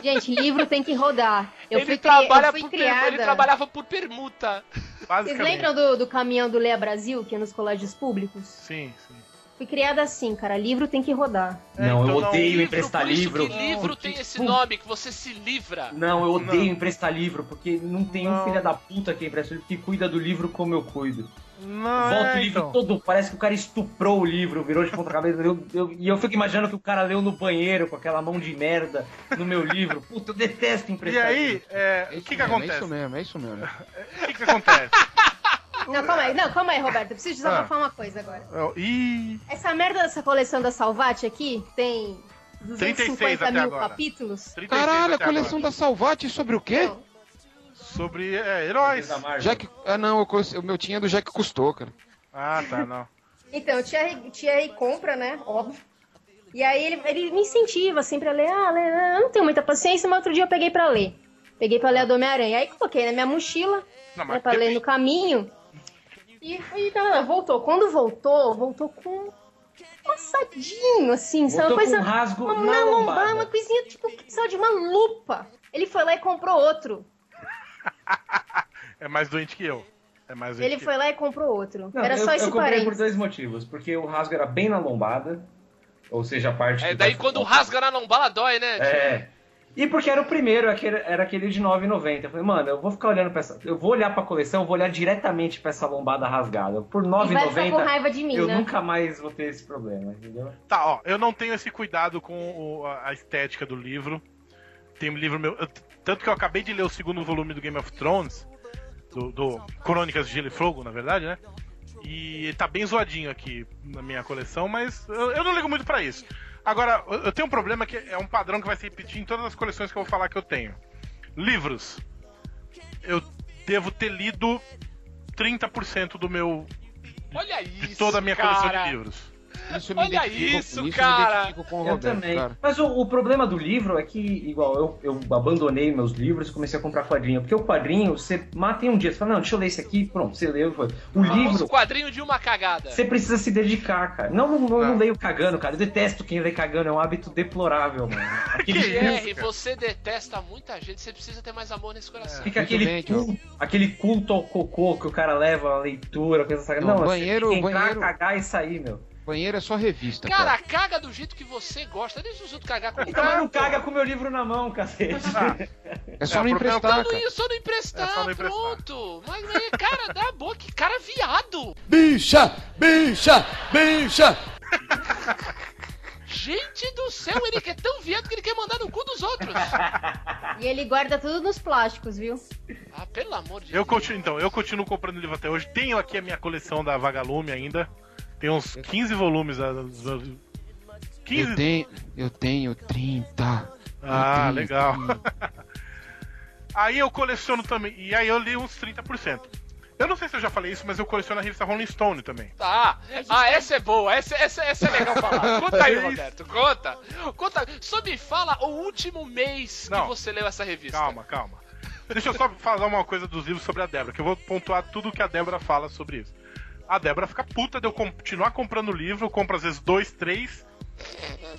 Gente, livro tem que rodar. Eu ele, fui, trabalha eu fui por criada. ele trabalhava por permuta. Vocês lembram do, do caminhão do Leia Brasil, que é nos colégios públicos? Sim, sim. Fui criada assim, cara. Livro tem que rodar. Não, eu então não, odeio Livro, emprestar por isso livro. que livro Porque, tem esse nome, que você se livra. Não, eu odeio Não. emprestar livro, porque não tem um Não. filho da puta que empresta livro que cuida do livro como eu cuido. Não, Volta é, o livro então. todo, parece que o cara estuprou o livro, virou de ponta cabeça. Eu- eu- e eu fico imaginando que o cara leu no banheiro com aquela mão de merda no meu livro. Puta, eu detesto E emprestar aí, livro. é, É o que que mesmo, É acontece? isso mesmo, é isso mesmo. (laughs) O que que acontece? (laughs) Não, calma aí. Não, calma aí, Roberto. Eu preciso Ah. desabafar uma coisa agora. Eu- Ih, Essa merda dessa coleção da Salvati aqui tem 250 36 até mil agora. capítulos. 36 Caralho, a coleção agora. da Salvati sobre o quê? Não. Sobre é, heróis. Jack. Ah, não, eu o meu tinha do Jack Cousteau, cara. Ah, tá, não. Então, o Thierry, o Thierry compra, né? Óbvio. E aí ele, ele me incentiva sempre a ler. Ah, ler, eu não tenho muita paciência, mas outro dia eu peguei pra ler. Peguei pra ler a do Homem-Aranha. Aí coloquei na minha mochila, Não, né, pra ler no caminho. E aí, tá, voltou. Quando voltou, voltou com passadinho, assim, sabe? Voltou Uma coisa, com um rasgo uma, na lombar, lombada. uma coisinha, tipo, que precisava de uma lupa. Ele foi lá e comprou outro. (laughs) É mais doente que eu. É mais doente Ele que foi lá e comprou outro. Não, Era eu, só eu esse comprei por parênteses. dois motivos. Porque o rasgo era bem na lombada. Ou seja, a parte. É daí vai- quando rasga na lombala dói, né? É. E porque era o primeiro, aquele- era aquele de 9,90. Eu falei, mano, eu vou ficar olhando pra essa. Eu vou olhar pra coleção, eu vou olhar diretamente pra essa lombada rasgada. Por E vai ficar com 9,90, raiva de mim, eu né? nunca mais vou ter esse problema, entendeu? Tá, ó, eu não tenho esse cuidado com o- a a estética do livro. Tem um livro meu. eu- Tanto que eu acabei de ler o segundo volume do Game of Thrones, do, do Crônicas de Gelo e Fogo, na verdade, né? E tá bem zoadinho aqui na minha coleção, mas eu, eu não ligo muito pra isso. Agora, eu tenho um problema que é um padrão que vai se repetir em todas as coleções que eu vou falar que eu tenho. Livros. Eu devo ter lido 30% do meu. Olha de isso. toda a minha coleção cara. de livros. Isso Olha isso, nisso cara. eu me identifico com o Eu Roberto, também. cara. Mas o, o problema do livro é que, igual, eu, eu abandonei meus livros e comecei a comprar quadrinho. Porque o quadrinho, você mata em um dia. Você fala, não, deixa eu ler esse aqui, pronto, você leu. Foi. O Famoso livro, quadrinho de uma cagada. você precisa se dedicar, cara. Não, não, não, Não. leio cagando, cara. Eu detesto quem lê cagando, é um hábito deplorável, mano. Aquele, Que Pierre, isso, cara? você detesta muita gente, você precisa ter mais amor nesse coração. Fica Muito aquele, bem, culto, aquele culto ao cocô que o cara leva a leitura, coisa Não, banheiro- você tem que entrar, banheiro- cagar e sair, meu. Banheiro é só revista, Cara, cara. caga do jeito que você gosta. Deixa os outros cagar com Então, mas não caga com o meu livro na mão, cacete. É só É, não o é emprestar, Não, cara. não, só não emprestar, É só não emprestar. pronto. Mas, mas, cara, dá a boa, que cara viado. Bicha! Bicha! Bicha! Gente do céu, ele quer tão viado que ele quer mandar no cu dos outros. E ele guarda tudo nos plásticos, viu? Ah, pelo amor de Eu Deus. continuo, então, eu continuo comprando livro até hoje. Tenho aqui a minha coleção da Vagalume ainda. Tem uns 15 volumes. ah, dos meus- 15? Eu tenho, eu tenho 30. Ah, Eu tenho legal. 30. (laughs) Aí eu coleciono também. E aí eu li uns 30%. Eu não sei se eu já falei isso, mas eu coleciono a revista Rolling Stone também. Tá. Ah, essa é boa. Essa, essa, essa é legal falar. (laughs) Conta aí, Roberto. Conta. Conta. Só me fala o último mês Não. que você leu essa revista. Calma, calma. Deixa eu só falar uma coisa dos livros sobre a Débora, que eu vou pontuar tudo que a Débora fala sobre isso. A Débora fica puta de eu continuar comprando livro, eu compro às vezes dois, três.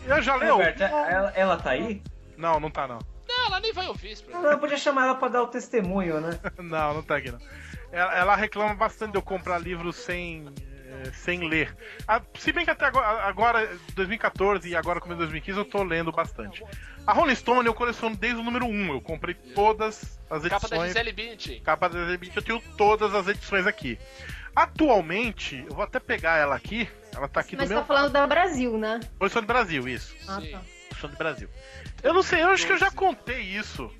E eu já leu. Roberto, ela, ela tá aí? Não, não tá não. Não, ela nem vai ouvir isso. Não, eu podia chamar ela pra dar o testemunho, né? (laughs) não, não tá aqui não. Ela, ela reclama bastante de eu comprar livros sem, eh, sem ler. Ah, se bem que até agora, agora, 2014 e agora começo de 2015, eu tô lendo bastante. A Rolling Stone eu coleciono desde o número 1. Eu comprei todas as edições. Capa da Gisele Bündchen. Capa da Gisele Bündchen, eu tenho todas as edições aqui. Atualmente, eu vou até pegar ela aqui. Ela tá aqui Mas do meu. tá falando da Brasil, né? Coleção do Brasil, isso. Ah, tá. Coleção do Brasil. Eu não sei, eu acho que eu já contei isso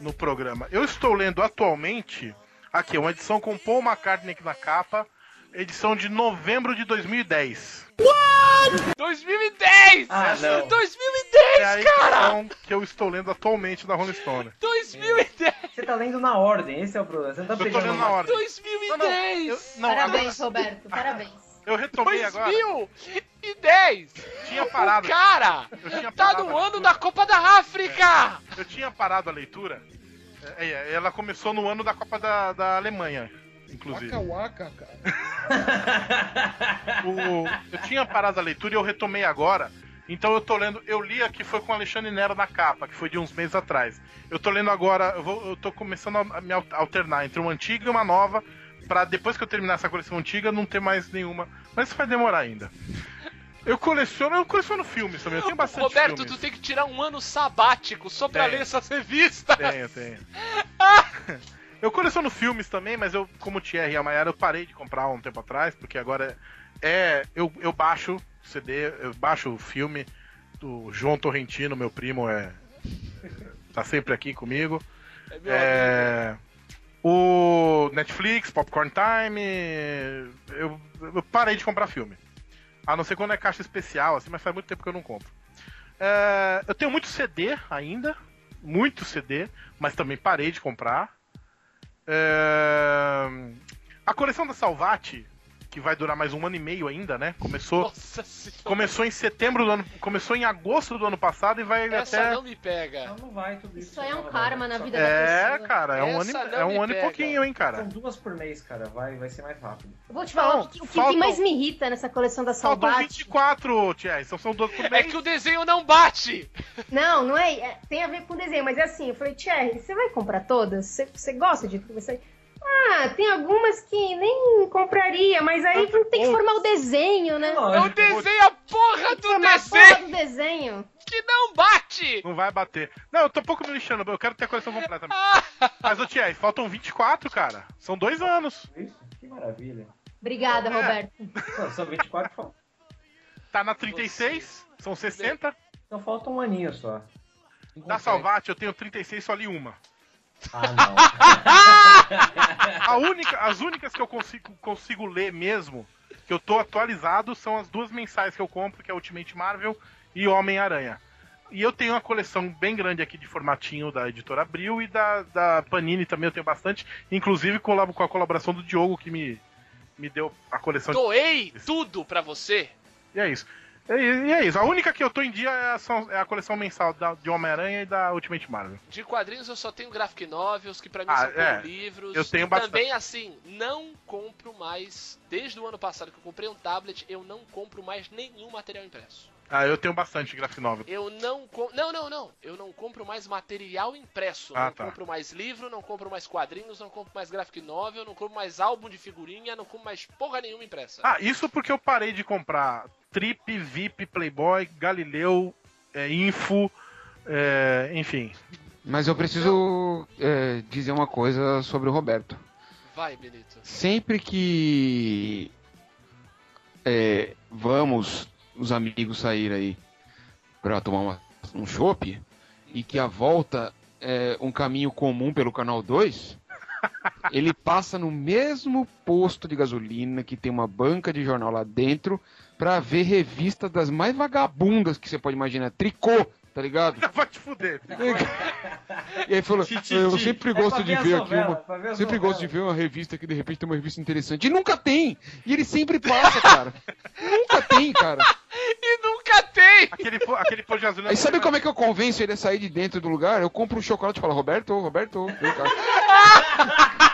no programa. Eu estou lendo atualmente aqui uma edição com Paul McCartney aqui na capa, edição de novembro de 2010. 2010! Ah, não. 2010, É a cara! que eu estou lendo atualmente da Rolling Stone. 2010! Você tá lendo na ordem, esse é o problema. Você não tá Eu tô pegando lendo na ordem. 2010! Não, parabéns, agora- Roberto, parabéns. (laughs) Eu retomei agora. 2010! Tinha parado. O cara Eu tinha tá parado no a ano da Copa da África! Eu tinha parado a leitura. É, é, Ela começou no ano da Copa da, da Alemanha, inclusive. Waka waka, cara. (laughs) O- eu tinha parado a leitura e eu retomei agora. Então eu tô lendo. Eu li a que foi com o Alexandre Nero na capa, que foi de uns meses atrás. Eu tô lendo agora. Eu, vou, eu tô começando a me al- alternar entre uma antiga e uma nova. Pra depois que eu terminar essa coleção antiga, não ter mais nenhuma. Mas isso vai demorar ainda. Eu coleciono, eu coleciono filmes também. Eu tenho bastante Roberto, filmes. tu tem que tirar um ano sabático só pra Tenho. ler essas revistas. Tenho, tenho. (laughs) eu coleciono filmes também, mas eu, como o Thierry e a Mayara, eu parei de comprar há um tempo atrás, porque agora é. Eu, eu baixo CD, eu baixo o filme do João Torrentino, meu primo, é. Tá sempre aqui comigo. É amigo. É, o Netflix, Popcorn Time. Eu, eu parei de comprar filme. A não ser quando é caixa especial, assim, mas faz muito tempo que eu não compro. É, eu tenho muito CD ainda. Muito CD, mas também parei de comprar. É, a coleção da Salvati, que vai durar mais um ano e meio ainda, né? Começou, Nossa senhora. começou em setembro do ano. Começou em agosto do ano passado e vai Essa até. não me pega. Não, não vai tudo isso. Isso aí é um karma na vida É, da pessoa. cara, é um ano, e- Essa não é um ano e pouquinho, hein, cara. São duas por mês, cara. Vai, vai ser mais rápido. Eu vou te falar, Não, o que, o que faltam- mais me irrita nessa coleção da Faltam Salvati... 24, Thierry. São, são 12 por É mês. que o desenho não bate! Não, não é, é- Tem a ver com o desenho, mas é assim, eu falei, Thierry, você vai comprar todas? Você, você gosta de você? Ah, tem algumas que nem compraria, mas aí tem que formar o desenho, né? Eu Lógico. desenho a porra do Formar a desenho porra do desenho. que não bate! Não vai bater. Não, eu tô pouco me lixando, eu quero ter a coleção completa. (laughs) Mas, ô Thierry, faltam 24, cara. São dois anos. Isso? Que maravilha. Obrigada, É. Roberto. Não, são 24, fal- Tá na 36, são 60. então falta um aninho só. Da Salvati eu tenho 36, só li uma. Ah, não. (laughs) A única, as únicas que eu consigo, consigo ler mesmo, que eu tô atualizado, são as duas mensais que eu compro, que é Ultimate Marvel e Homem-Aranha. E eu tenho uma coleção bem grande aqui de formatinho da editora Abril e da, da Panini também eu tenho bastante, inclusive colabo com a colaboração do Diogo que me, me deu a coleção. de- doei tudo pra você. E é isso. E, e é isso. A única que eu tô em dia é a, são- é a coleção mensal da, de Homem-Aranha e da Ultimate Marvel. De quadrinhos eu só tenho graphic novels, que pra mim Ah, são é. livros. Eu tenho bastante. Também assim, não compro mais. Desde o ano passado que eu comprei um tablet, eu não compro mais nenhum material impresso. Ah, eu tenho bastante graphic novel. Eu não com... Não, não, não. Eu não compro mais material impresso. Ah, não tá. compro mais livro, não compro mais quadrinhos, não compro mais graphic novel, não compro mais álbum de figurinha, não compro mais porra nenhuma impressa. Ah, isso porque eu parei de comprar Trip, VIP, Playboy, Galileu, é, Info, é, enfim. Mas eu preciso é, dizer uma coisa sobre o Roberto. Vai, Benito. Sempre que é, vamos, os amigos sair aí pra tomar uma- um chopp e que a volta é um caminho comum pelo canal 2, (laughs) ele passa no mesmo posto de gasolina que tem uma banca de jornal lá dentro pra ver revistas das mais vagabundas que você pode imaginar. Tricô, tá ligado? (laughs) Vai te fuder. E aí falou, eu sempre gosto de ver aqui uma. Sempre gosto de ver uma revista que de repente tem uma revista interessante. E nunca tem! E ele sempre passa, cara. nunca tem, cara. (laughs) E nunca tem! Aquele, aquele pô de azul. Aí sabe como é que eu convenço ele a sair de dentro do lugar? Eu compro um chocolate e falo, Roberto, Roberto, vem cá. (laughs)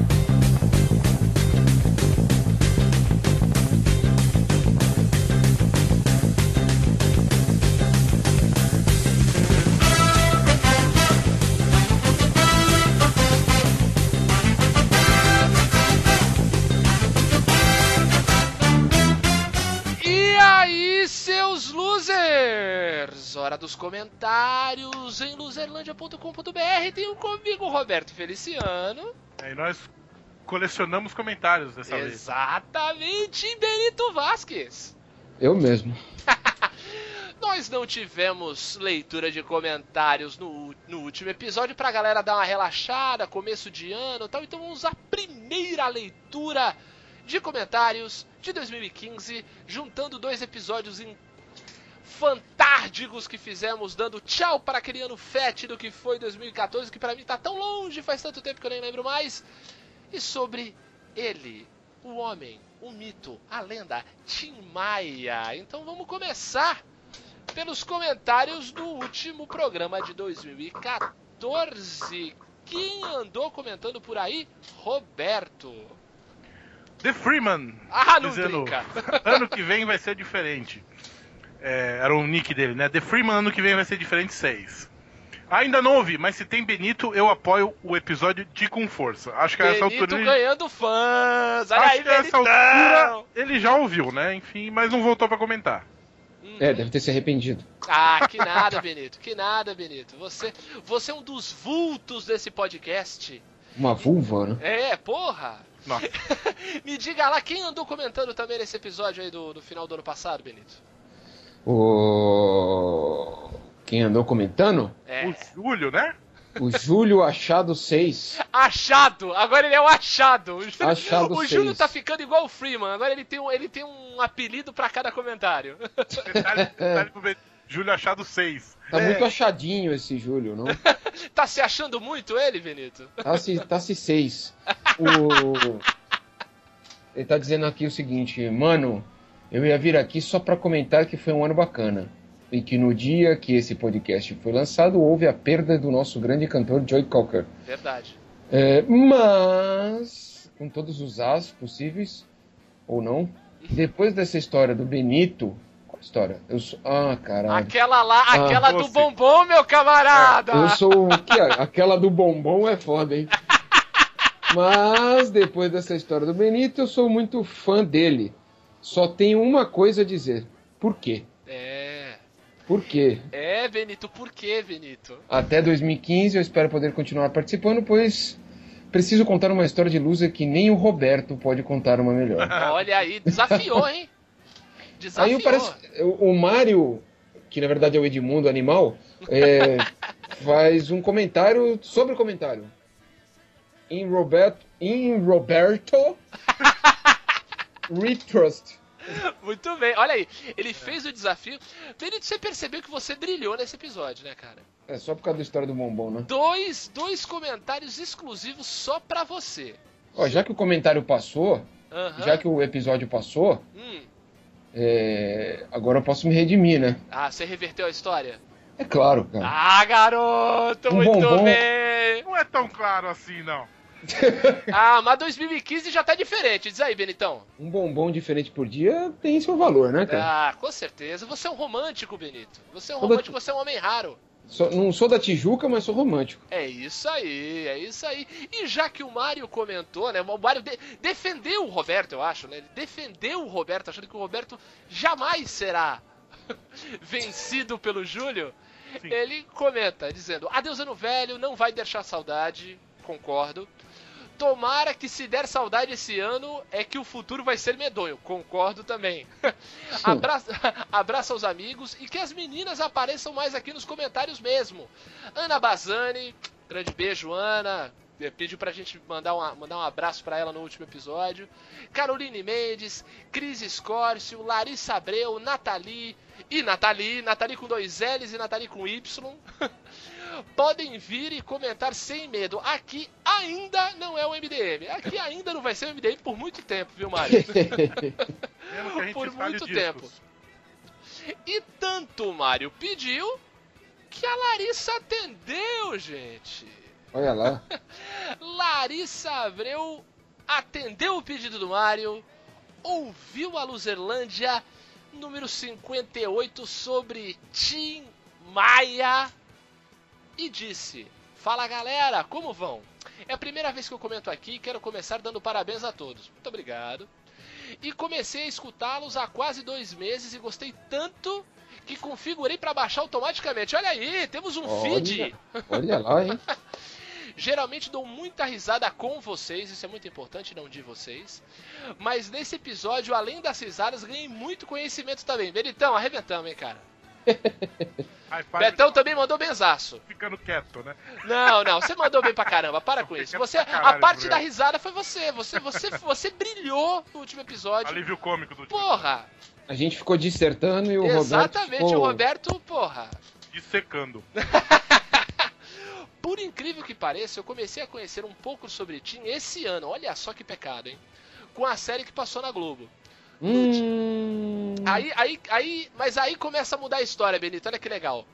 Hora dos comentários em loserlandia.com.br. Tenho comigo o Roberto Feliciano. É, e nós colecionamos comentários dessa vez. Exatamente, Benito Vasquez. Eu mesmo. (laughs) Nós não tivemos leitura de comentários no, no último episódio pra galera dar uma relaxada, começo de ano e tal, então vamos à primeira leitura de comentários de 2015, juntando dois episódios em fantásticos que fizemos, dando tchau para aquele ano fétido que foi 2014, que pra mim tá tão longe, faz tanto tempo que eu nem lembro mais, e sobre ele, o homem, o mito, a lenda, Tim Maia. Então vamos começar pelos comentários do último programa de 2014. Quem andou comentando por aí? Roberto. The Freeman. Ah, não dizendo, brinca. ano que vem vai ser diferente. É, era o nick dele, né? The Freeman ano que vem vai ser diferente 6. Ainda não ouvi, mas se tem Benito, eu apoio o episódio de com força. Acho que a essa Benito altura. ganhando fãs. Olha Acho aí, que a essa altura ele já ouviu, né? Enfim, mas não voltou pra comentar. É, deve ter se arrependido. Ah, que nada, Benito. Que nada, Benito. Você, você é um dos vultos desse podcast. Uma vulva, né? É, porra. Nossa. (laughs) Me diga lá, quem andou comentando também nesse episódio aí do, do final do ano passado, Benito? O... Quem andou comentando? É. O Júlio, né? O Júlio Achado 6. Achado! Agora ele é o achado! O Júlio, Achado o Júlio seis. tá ficando igual o Freeman, agora ele tem um, ele tem um apelido pra cada comentário. Detalhe, detalhe pro Benito. Júlio Achado 6. Tá É, muito achadinho esse Júlio, não? (laughs) tá se achando muito ele, Benito? Tá se, tá se 6. O... (laughs) Ele tá dizendo aqui o seguinte, mano, eu ia vir aqui só pra comentar que foi um ano bacana. E que no dia que esse podcast foi lançado, houve a perda do nosso grande cantor Joey Cocker. Verdade. É, mas, com todos os as possíveis, ou não, depois dessa história do Benito. Qual história? Eu sou. Ah, caralho. Aquela lá, Ah, aquela do você. bombom, meu camarada! Eu sou. que- aquela do bombom é foda, hein? (laughs) Mas, depois dessa história do Benito, eu sou muito fã dele. Só tenho uma coisa a dizer. Por quê? É. Por quê? É, Benito, por que, Benito? Até 2015 eu espero poder continuar participando, pois preciso contar uma história de loser que nem o Roberto pode contar uma melhor. (laughs) Olha aí, desafiou, hein? Desafiou. Aí parece. O o Mário, que na verdade é o Edmundo Animal, é, (laughs) faz um comentário sobre o comentário. Em Roberto. Em Roberto. (laughs) Retrust. Muito bem, olha aí, ele fez o desafio. Benito, você percebeu que você brilhou nesse episódio, né, cara? É só por causa da história do bombom, né? Dois, dois comentários exclusivos só pra você. Ó, já que o comentário passou, já que o episódio passou, Hum. é, agora eu posso me redimir, né? Ah, você reverteu a história? É claro, cara. Ah, garoto, Um muito bombom. bem! Não é tão claro assim, não. (laughs) Ah, mas 2015 já tá diferente, diz aí, Benitão. Um bombom diferente por dia tem seu valor, né, cara? Ah, com certeza. Você é um romântico, Benito. Você é um Toda- romântico, você é um homem raro. Sou- não sou da Tijuca, mas sou romântico. É isso aí, é isso aí. E já que o Mário comentou, né? O Mário de- defendeu o Roberto, eu acho, né? Ele defendeu o Roberto, achando que o Roberto jamais será (laughs) vencido pelo Júlio. Ele comenta, dizendo: Adeus, ano velho, não vai deixar saudade, concordo. Tomara que se der saudade esse ano, é que o futuro vai ser medonho. Concordo também. Abraço, abraço aos amigos e que as meninas apareçam mais aqui nos comentários mesmo. Ana Bazani, grande beijo, Ana. Pediu pra gente mandar um, mandar um abraço pra ela no último episódio. Caroline Mendes, Cris Escórcio, Larissa Abreu, Nathalie e Nathalie, Nathalie com dois L's e Nathalie com Y. (laughs) Podem vir e comentar sem medo. Aqui ainda não é o MDM. Aqui ainda não vai ser o MDM por muito tempo, viu, Mário? (laughs) por muito tempo. E tanto o Mário pediu que a Larissa atendeu, gente. Olha lá. (laughs) Larissa Abreu atendeu o pedido do Mário, ouviu a Luzerlândia número 58 sobre Tim Maia e disse: Fala galera, como vão? É a primeira vez que eu comento aqui e quero começar dando parabéns a todos. Muito obrigado. E comecei a escutá-los há quase dois meses e gostei tanto que configurei para baixar automaticamente. Olha aí, temos um Olha, feed. olha lá, hein? (laughs) Geralmente dou muita risada com vocês, isso é muito importante, não de vocês. Mas nesse episódio, além das risadas, ganhei muito conhecimento também. Benitão, arrebentamos, hein, cara? Betão também mandou benzaço. ficando quieto, né? Não, não, você mandou bem pra caramba, para com isso. Você, a parte da risada foi você. Você, você, você brilhou no último episódio. Alívio cômico do Porra! A gente ficou dissertando e o Exatamente, Roberto ficou... o Roberto, porra. dissecando. (laughs) Por incrível que pareça, eu comecei a conhecer um pouco sobre Tim esse ano. Olha só que pecado, hein? Com a série que passou na Globo. Hum... Aí, aí, aí, mas aí começa a mudar a história, Benito. Olha que legal.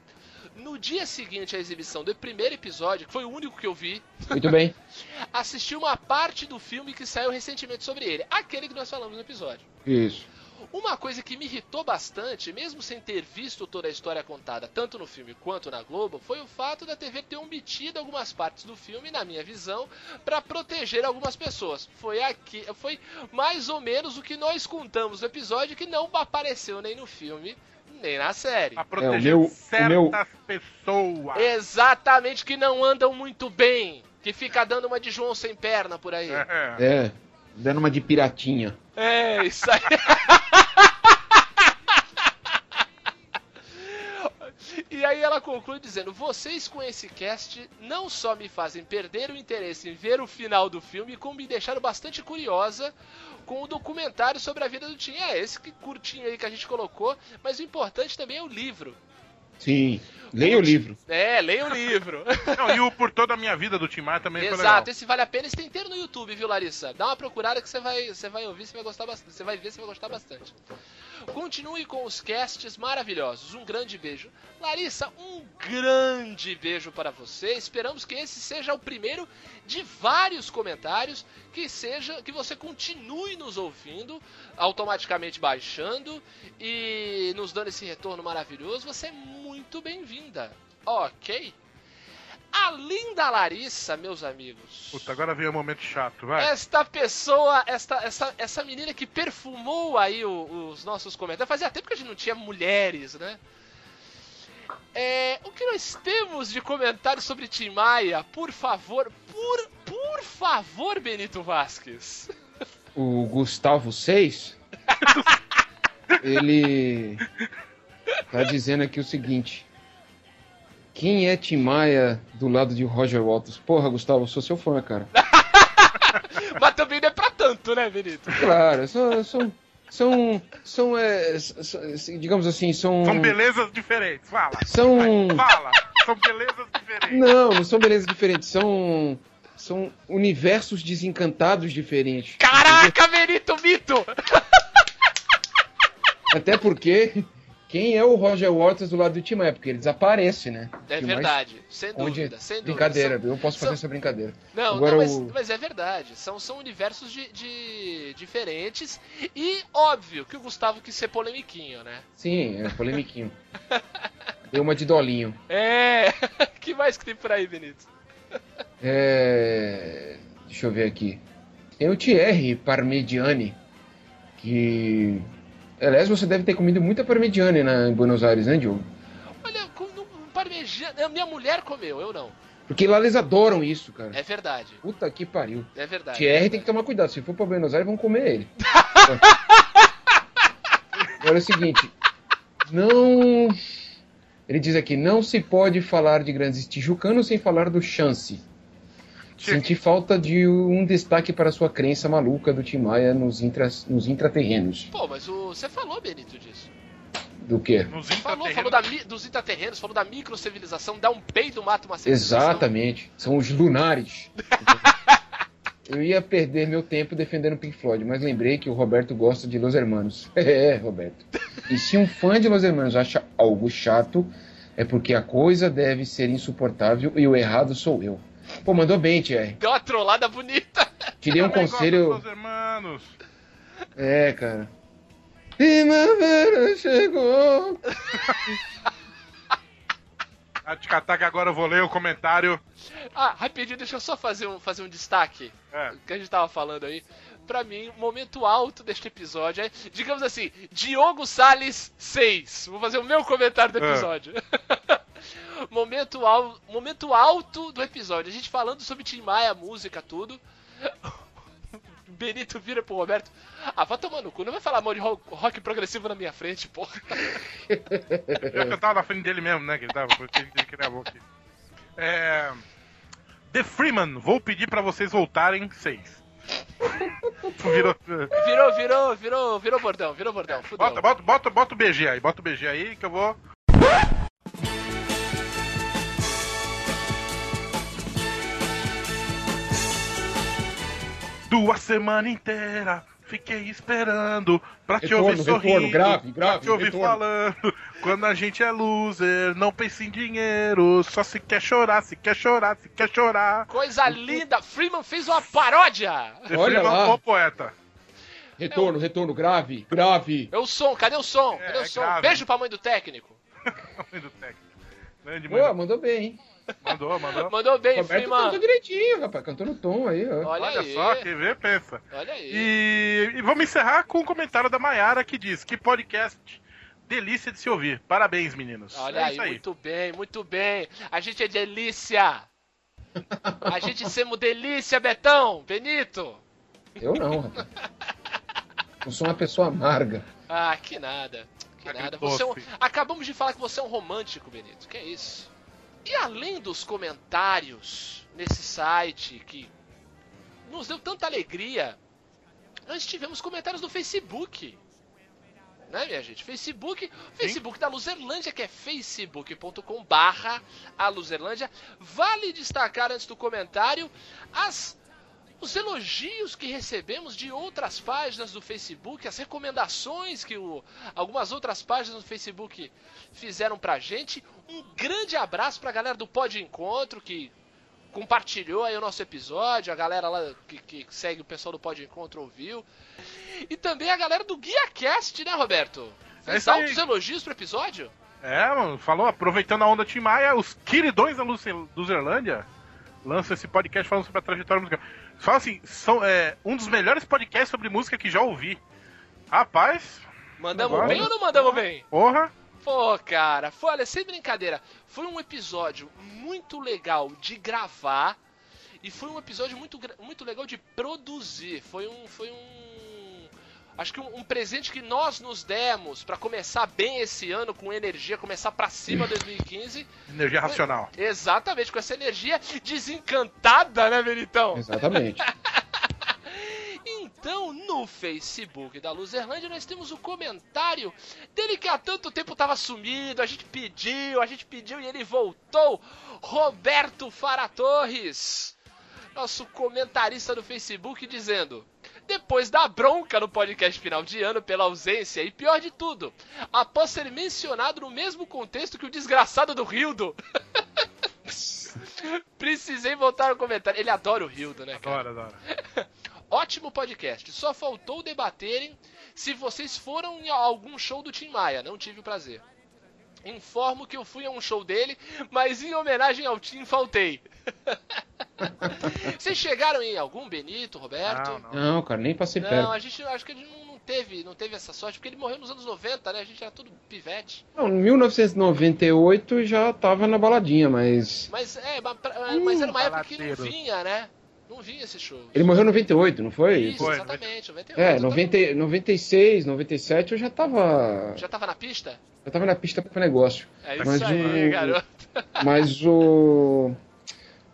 No dia seguinte à exibição do primeiro episódio, que foi o único que eu vi, Muito bem. (laughs) assisti uma parte do filme que saiu recentemente sobre ele. Aquele que nós falamos no episódio. Isso. Uma coisa que me irritou bastante, mesmo sem ter visto toda a história contada, tanto no filme quanto na Globo, foi o fato da TV ter omitido algumas partes do filme, na minha visão, para proteger algumas pessoas. Foi aqui, foi mais ou menos o que nós contamos no episódio que não apareceu nem no filme, nem na série. Pra proteger meu- o certas meu- pessoas. Exatamente que não andam muito bem, que fica dando uma de João sem perna por aí. É. É, dando uma de piratinha. É, isso aí. (laughs) E aí ela conclui dizendo: Vocês com esse cast não só me fazem perder o interesse em ver o final do filme, como me deixaram bastante curiosa com o documentário sobre a vida do Tim. É, esse que curtinho aí que a gente colocou, mas o importante também é o livro. Sim. Leia o livro. É, leia o livro. (laughs) Não, e o Por Toda a Minha Vida do Tim Maia também foi legal. Exato, esse vale a pena. Esse tem inteiro no YouTube, viu, Larissa? Dá uma procurada que você vai, você vai ouvir, você vai gostar bastante. Você vai ver, você vai gostar bastante. Continue com os casts maravilhosos. Um grande beijo. Larissa, um grande beijo para você. Esperamos que esse seja o primeiro de vários comentários. Que seja que você continue nos ouvindo, automaticamente baixando e nos dando esse retorno maravilhoso. Você é muito bem-vinda. Ok? A linda Larissa, meus amigos. Puta, agora veio o momento chato, vai. Esta pessoa, esta, essa, essa menina que perfumou aí o- os nossos comentários. Fazia tempo que a gente não tinha mulheres, né? É, o que nós temos de comentário sobre Tim Maia? Por favor, por, por favor, Benito Vasquez. O Gustavo 6, (laughs) ele tá dizendo aqui o seguinte. Quem é Tim Maia do lado de Roger Walters? Porra, Gustavo, eu sou seu fã, cara. (laughs) Mas também não é pra tanto, né, Benito? Claro, são. São. São. são, é, s- s- digamos assim, são. São belezas diferentes, fala. São. Fala. São belezas diferentes. Não, não são belezas diferentes, são. São universos desencantados diferentes. Caraca, Benito Mito! Até porque. Quem é o Roger Waters do lado do Tim? Porque ele desaparece, né? É verdade, sem Onde... dúvida, sem dúvida. Brincadeira, São- eu posso fazer são- essa brincadeira. Não, Agora não, mas, o- mas é verdade. São, são universos de, de- diferentes. E óbvio que o Gustavo quis ser polemiquinho, né? Sim, é polemiquinho. (laughs) Deu uma de dolinho. É. (laughs) que mais que tem por aí, Benito? É... Deixa eu ver aqui. Tem o Thierry Parmigiani, que... Aliás, você deve ter comido muita Parmigiani na, em Buenos Aires, né, Diogo? Olha, parmegiana. Minha mulher comeu, eu não. Porque lá eles adoram isso, cara. É verdade. Puta que pariu. É verdade. Thierry tem que tomar cuidado. Se for pra Buenos Aires, vão comer ele. (laughs) Agora é o seguinte. Não. Ele diz aqui: não se pode falar de grandes tijucanos sem falar do chance. Senti falta de um destaque para sua crença maluca do Tim Maia nos, intra, nos intraterrenos. Pô, mas o, você falou, Benito, disso. Do quê? Nos Falou, intraterrenos. falou da, dos intraterrenos, falou da microcivilização, dá um peido, mata uma civilização. Exatamente. São os lunares. (laughs) Eu ia perder meu tempo defendendo o Pink Floyd, mas lembrei que o Roberto gosta de Los Hermanos. (laughs) É, Roberto. E se um fã de Los Hermanos acha algo chato, é porque a coisa deve ser insuportável e o errado sou eu. Pô, mandou bem, Thierry. Deu uma trollada bonita. Te dei um conselho. dos hermanos. É, cara. Primavera chegou. A Ticataca agora eu vou ler o comentário. Ah, rapidinho, deixa eu só fazer um, fazer um destaque. É. Que a gente tava falando aí. Pra mim, o momento alto deste episódio é, digamos assim, Diogo Salles 6. Vou fazer o meu comentário do É. episódio. (laughs) momento, al, momento alto do episódio. A gente falando sobre Tim Maia, música, tudo. (laughs) Benito vira pro Roberto. Ah, vai tomar no cu, não vai falar mal de rock, rock progressivo na minha frente, porra. Eu que tava na frente dele mesmo, né? Que ele tava, que ele aqui. É... The Freeman, vou pedir pra vocês voltarem seis. Virou. Virou, virou, virou, virou bordão, virou bordão. Fudeu. Bota, bota, bota, bota o BG aí, bota o BG aí que eu vou. Duas semanas inteira fiquei esperando pra te Retorno, ouvir retorno, sorrindo, grave, pra grave, te ouvir retorno. falando. Quando a gente é loser, não pensa em dinheiro, só se quer chorar, se quer chorar, se quer chorar. Coisa linda! Freeman fez uma paródia! The Olha Freeman, lá. o poeta. Retorno, retorno, grave, grave. É o som, cadê o som? É, Cadê o é som? grave. Beijo pra mãe do técnico. (laughs) Mãe do técnico. Grande mãe. mandou bem, hein? Mandou, mandou. Mandou bem, Roberto Freeman. cantou direitinho, rapaz. Cantou no tom aí, ó. Olha, Olha aí. só, quem vê, pensa. Olha aí. E, e vamos encerrar com o comentário da Mayara que diz que podcast delícia de se ouvir. Parabéns, meninos. Olha é aí, aí. muito bem, muito bem. A gente é delícia. A gente (laughs) semos delícia, Betão, Benito. Eu não, rapaz. Eu sou uma pessoa amarga. Ah, que nada. Que nada. Você é um-. Acabamos de falar que você é um romântico, Benito. Que é isso? E além dos comentários nesse site que nos deu tanta alegria, nós tivemos comentários no Facebook. Né, minha gente? Facebook, Facebook da Luzerlândia, que é facebook.com barra a Luzerlândia. Vale destacar antes do comentário as os elogios que recebemos de outras páginas do Facebook, as recomendações que o- algumas outras páginas do Facebook fizeram pra gente. Um grande abraço pra galera do Pod Encontro que compartilhou aí o nosso episódio, a galera lá que, que segue o pessoal do Pod Encontro ouviu. E também a galera do GuiaCast, né, Roberto? É Fez aí. altos elogios pro episódio? É, mano, falou, aproveitando a onda Tim Maia, os queridões da Luzerlândia lançam esse podcast falando sobre a trajetória musical. Fala assim, são é, um dos melhores podcasts sobre música que já ouvi. Rapaz, Mandamos Vai. bem ou não mandamos bem? porra. Pô, cara, foi, olha, sem brincadeira, foi um episódio muito legal de gravar e foi um episódio muito, muito legal de produzir. Foi um, foi um, acho que um, um presente que nós nos demos pra começar bem esse ano com energia, começar pra cima 2015. Energia racional. Exatamente, com essa energia desencantada, né, Benitão? Exatamente. (laughs) Então, no Facebook da Luzerlândia, nós temos o comentário dele que há tanto tempo estava sumido, a gente pediu, a gente pediu e ele voltou. Roberto Fara Torres, nosso comentarista do Facebook, dizendo: Depois da bronca no podcast final de ano pela ausência, e pior de tudo, após ser mencionado no mesmo contexto que o desgraçado do Rildo. (laughs) Precisei voltar no comentário. Ele adora o Rildo, né, cara? Adoro, adoro. (laughs) Ótimo podcast. Só faltou debaterem se vocês foram em algum show do Tim Maia. Não tive o prazer. Informo que eu fui a um show dele, mas em homenagem ao Tim faltei. (laughs) Vocês chegaram em algum, Benito, Roberto? Não, não. Não, cara, nem passei Não, perto. a gente acho que a gente não, não teve, não teve essa sorte, porque ele morreu nos anos 90, né? A gente era tudo pivete. Não, em 1998 já tava na baladinha, mas. Mas é, mas, mas era uma época que não vinha, né? Não vinha esse show. Ele morreu em 98, não foi? Isso, Foi, exatamente, 98. É, exatamente. 90, 96, 97 eu já tava. Já tava na pista? Eu tava na pista pro negócio. É isso Mas aí, o- garoto. (laughs) Mas o.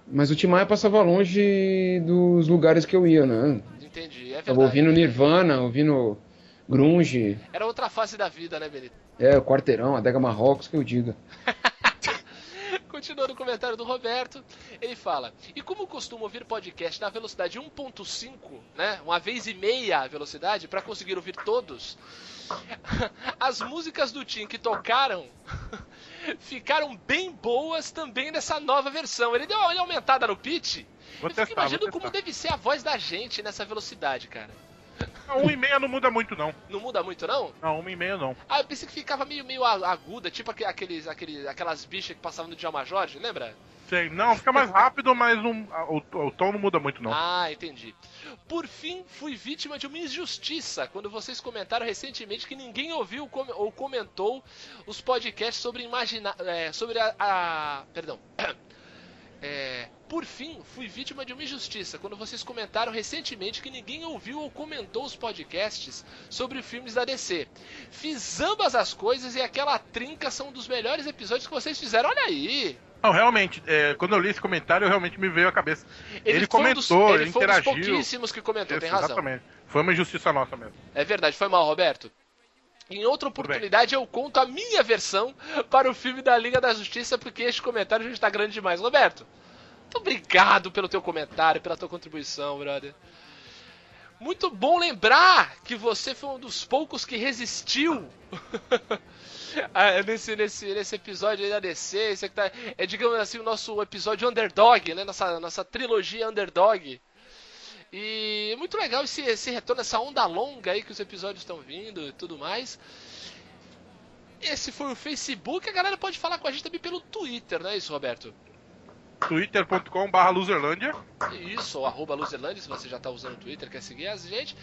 Mas o Tim Maia passava longe dos lugares que eu ia, né? Entendi, é Tava verdade. ouvindo Nirvana, ouvindo Grunge, Era outra face da vida, né, Benito? é, o Quarteirão, Adega Marrocos, que eu diga. (laughs) Continuando o comentário do Roberto, ele fala: E como costumo ouvir podcast na velocidade 1.5, né? Uma vez e meia a velocidade, para conseguir ouvir todos, (laughs) as músicas do Tim que tocaram (laughs) ficaram bem boas também nessa nova versão. Ele deu uma aumentada no pitch. Vou Eu fico testar, vou imaginando como deve ser a voz da gente nessa velocidade, cara. Não, um e meia não muda muito, não. Não muda muito, não? Não, uma e meia não. Ah, eu pensei que ficava meio, meio aguda, tipo aque- aqueles, aqueles, aquelas bichas que passavam no Djalma Jorge, lembra? Sei, não, fica mais rápido, mas não, o, o tom não muda muito, não. Ah, entendi. Por fim, fui vítima de uma injustiça quando vocês comentaram recentemente que ninguém ouviu com- ou comentou os podcasts sobre imaginar, sobre a, a- perdão. (clears throat) É, por fim, fui vítima de uma injustiça quando vocês comentaram recentemente que ninguém ouviu ou comentou os podcasts sobre filmes da DC. Fiz ambas as coisas e aquela trinca são um dos melhores episódios que vocês fizeram. Olha aí! Não, realmente, é, quando eu li esse comentário, realmente me veio à cabeça. Ele, foi um dos- comentou, ele ele, foi um dos interagiu. pouquíssimos que comentou, tem razão. Exatamente. Foi uma injustiça nossa mesmo. É verdade, foi mal, Roberto. Em outra oportunidade eu conto a minha versão para o filme da Liga da Justiça, porque este comentário já está grande demais. Roberto, muito obrigado pelo teu comentário, pela tua contribuição, brother. Muito bom lembrar que você foi um dos poucos que resistiu (laughs) nesse, nesse, nesse episódio aí da DC. Que tá, é, digamos assim, o nosso episódio Underdog, né? Nossa, nossa trilogia Underdog. E muito legal esse, esse retorno, essa onda longa aí que os episódios estão vindo e tudo mais. Esse foi o Facebook, a galera pode falar com a gente também pelo Twitter, não é isso, Roberto? twitter.com barra loserlândia. Isso, ou arroba Luzerlândia, se você já está usando o Twitter, quer seguir a gente.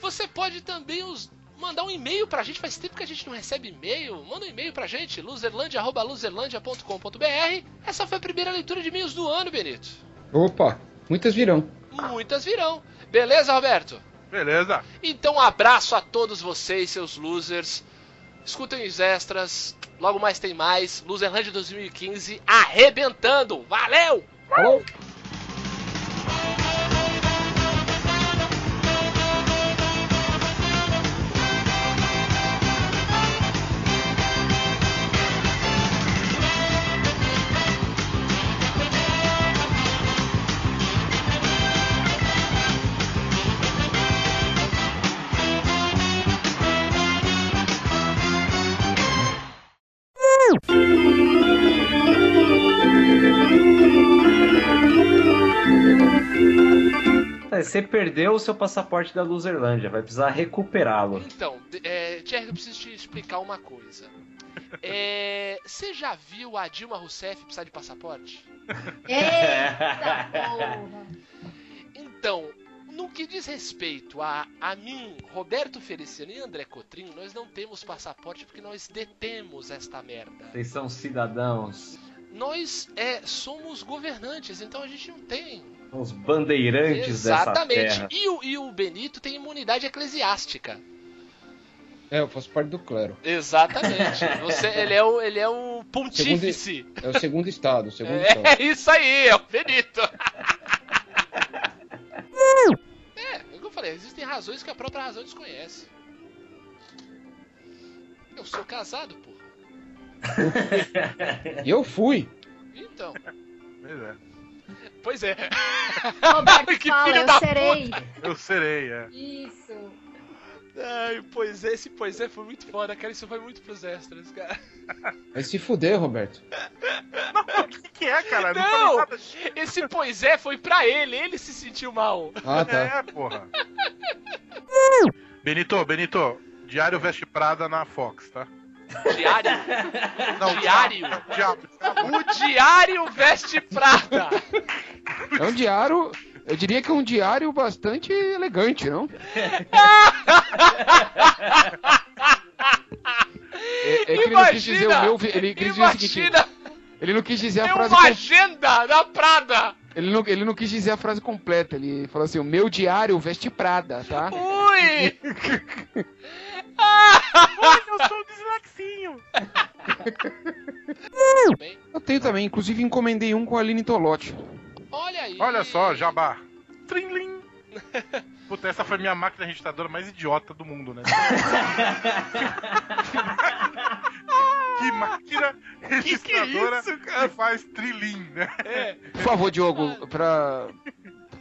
Você pode também os- mandar um e-mail pra gente, faz tempo que a gente não recebe e-mail. Manda um e-mail pra gente, loserlandia.loserlandia.com.br. Essa foi a primeira leitura de e-mails do ano, Benito. Opa, muitas virão. Muitas virão. Beleza, Roberto? Beleza. Então, um abraço a todos vocês, seus losers. Escutem os extras. Logo mais tem mais. Loserland 2015 arrebentando. Valeu! Falou! Você perdeu o seu passaporte da Loserlândia, vai precisar recuperá-lo. Então, é, Thierry, eu preciso te explicar uma coisa. (laughs) É, Você já viu a Dilma Rousseff precisar de passaporte? (laughs) Eita porra! Então, no que diz respeito a, a mim, Roberto Feliciano e André Cotrim, nós não temos passaporte porque nós detemos esta merda. Vocês são cidadãos, Nós é, somos governantes, então a gente não tem. Os bandeirantes dessa Exatamente. terra. E o, e o Benito tem imunidade eclesiástica. É, eu faço parte do clero. Exatamente. (laughs) Você, ele, é o, ele é o pontífice. É o segundo estado, o segundo estado. É (laughs) isso aí, é o Benito. (laughs) é, é o que eu falei, existem razões que a própria razão desconhece. Eu sou casado, porra. E eu fui. Então, Pois é. Pois é. Roberto (laughs) Que fala, filho eu da serei. Eu serei, é. Isso. Ai, pois é, esse pois é foi muito foda, cara. Isso foi muito pros extras, cara. Vai se fuder, Roberto. O que, que é, cara? Não! nada. Esse pois é foi pra ele, ele se sentiu mal. Ah, tá. É, porra. Benito, Benito, Diário Veste Prada na Fox, tá? Diário. (laughs) Não, diário. diário. O diário veste prata. É um diário. Eu diria que é um diário bastante elegante, não? (laughs) é, é imagina, meu, ele quis imagina, seguinte, ele não quis dizer a é frase. Uma agenda com... da Prada. Ele não, ele não quis dizer a frase completa. Ele falou assim: o meu diário veste Prada, tá? Ui! (laughs) Eu sou dislexinho. Bem, Eu tenho também, inclusive encomendei um com a Aline Tolotti. olha aí. Olha só, Jabá. Trinlim. (laughs) Puta, essa foi a minha máquina registradora mais idiota do mundo, né? (laughs) que máquina registradora que, faz trilim, né? É, Por favor, Diogo, pra.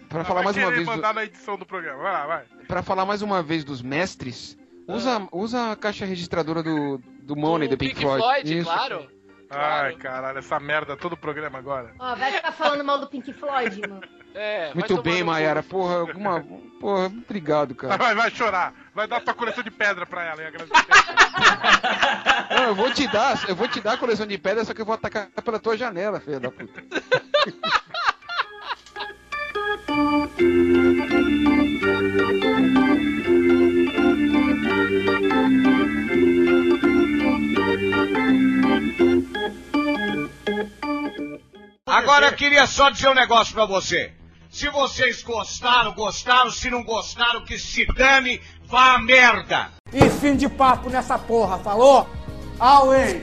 Pra falar Vai mais uma vez. do- mandar na edição do programa. Vai lá, vai. Pra falar mais uma vez dos mestres, usa, usa a caixa registradora do, do Money, do Pink, Floyd. Isso. claro. Ai, caralho, essa merda todo o programa agora. Ó, vai ficar falando mal do Pink Floyd, mano. (laughs) É, Muito bem, Mayara. cu. Porra, alguma. Porra, obrigado, cara. vai, vai chorar. Vai dar tua coleção de pedra pra ela e agradecer. (laughs) Não, eu vou te dar, eu vou te dar a coleção de pedras, só que eu vou atacar pela tua janela, filha da puta. (laughs) Agora eu queria só dizer um negócio pra você. Se vocês gostaram, gostaram. Se não gostaram, que se dane, vá a merda. E fim de papo nessa porra, falou? Away!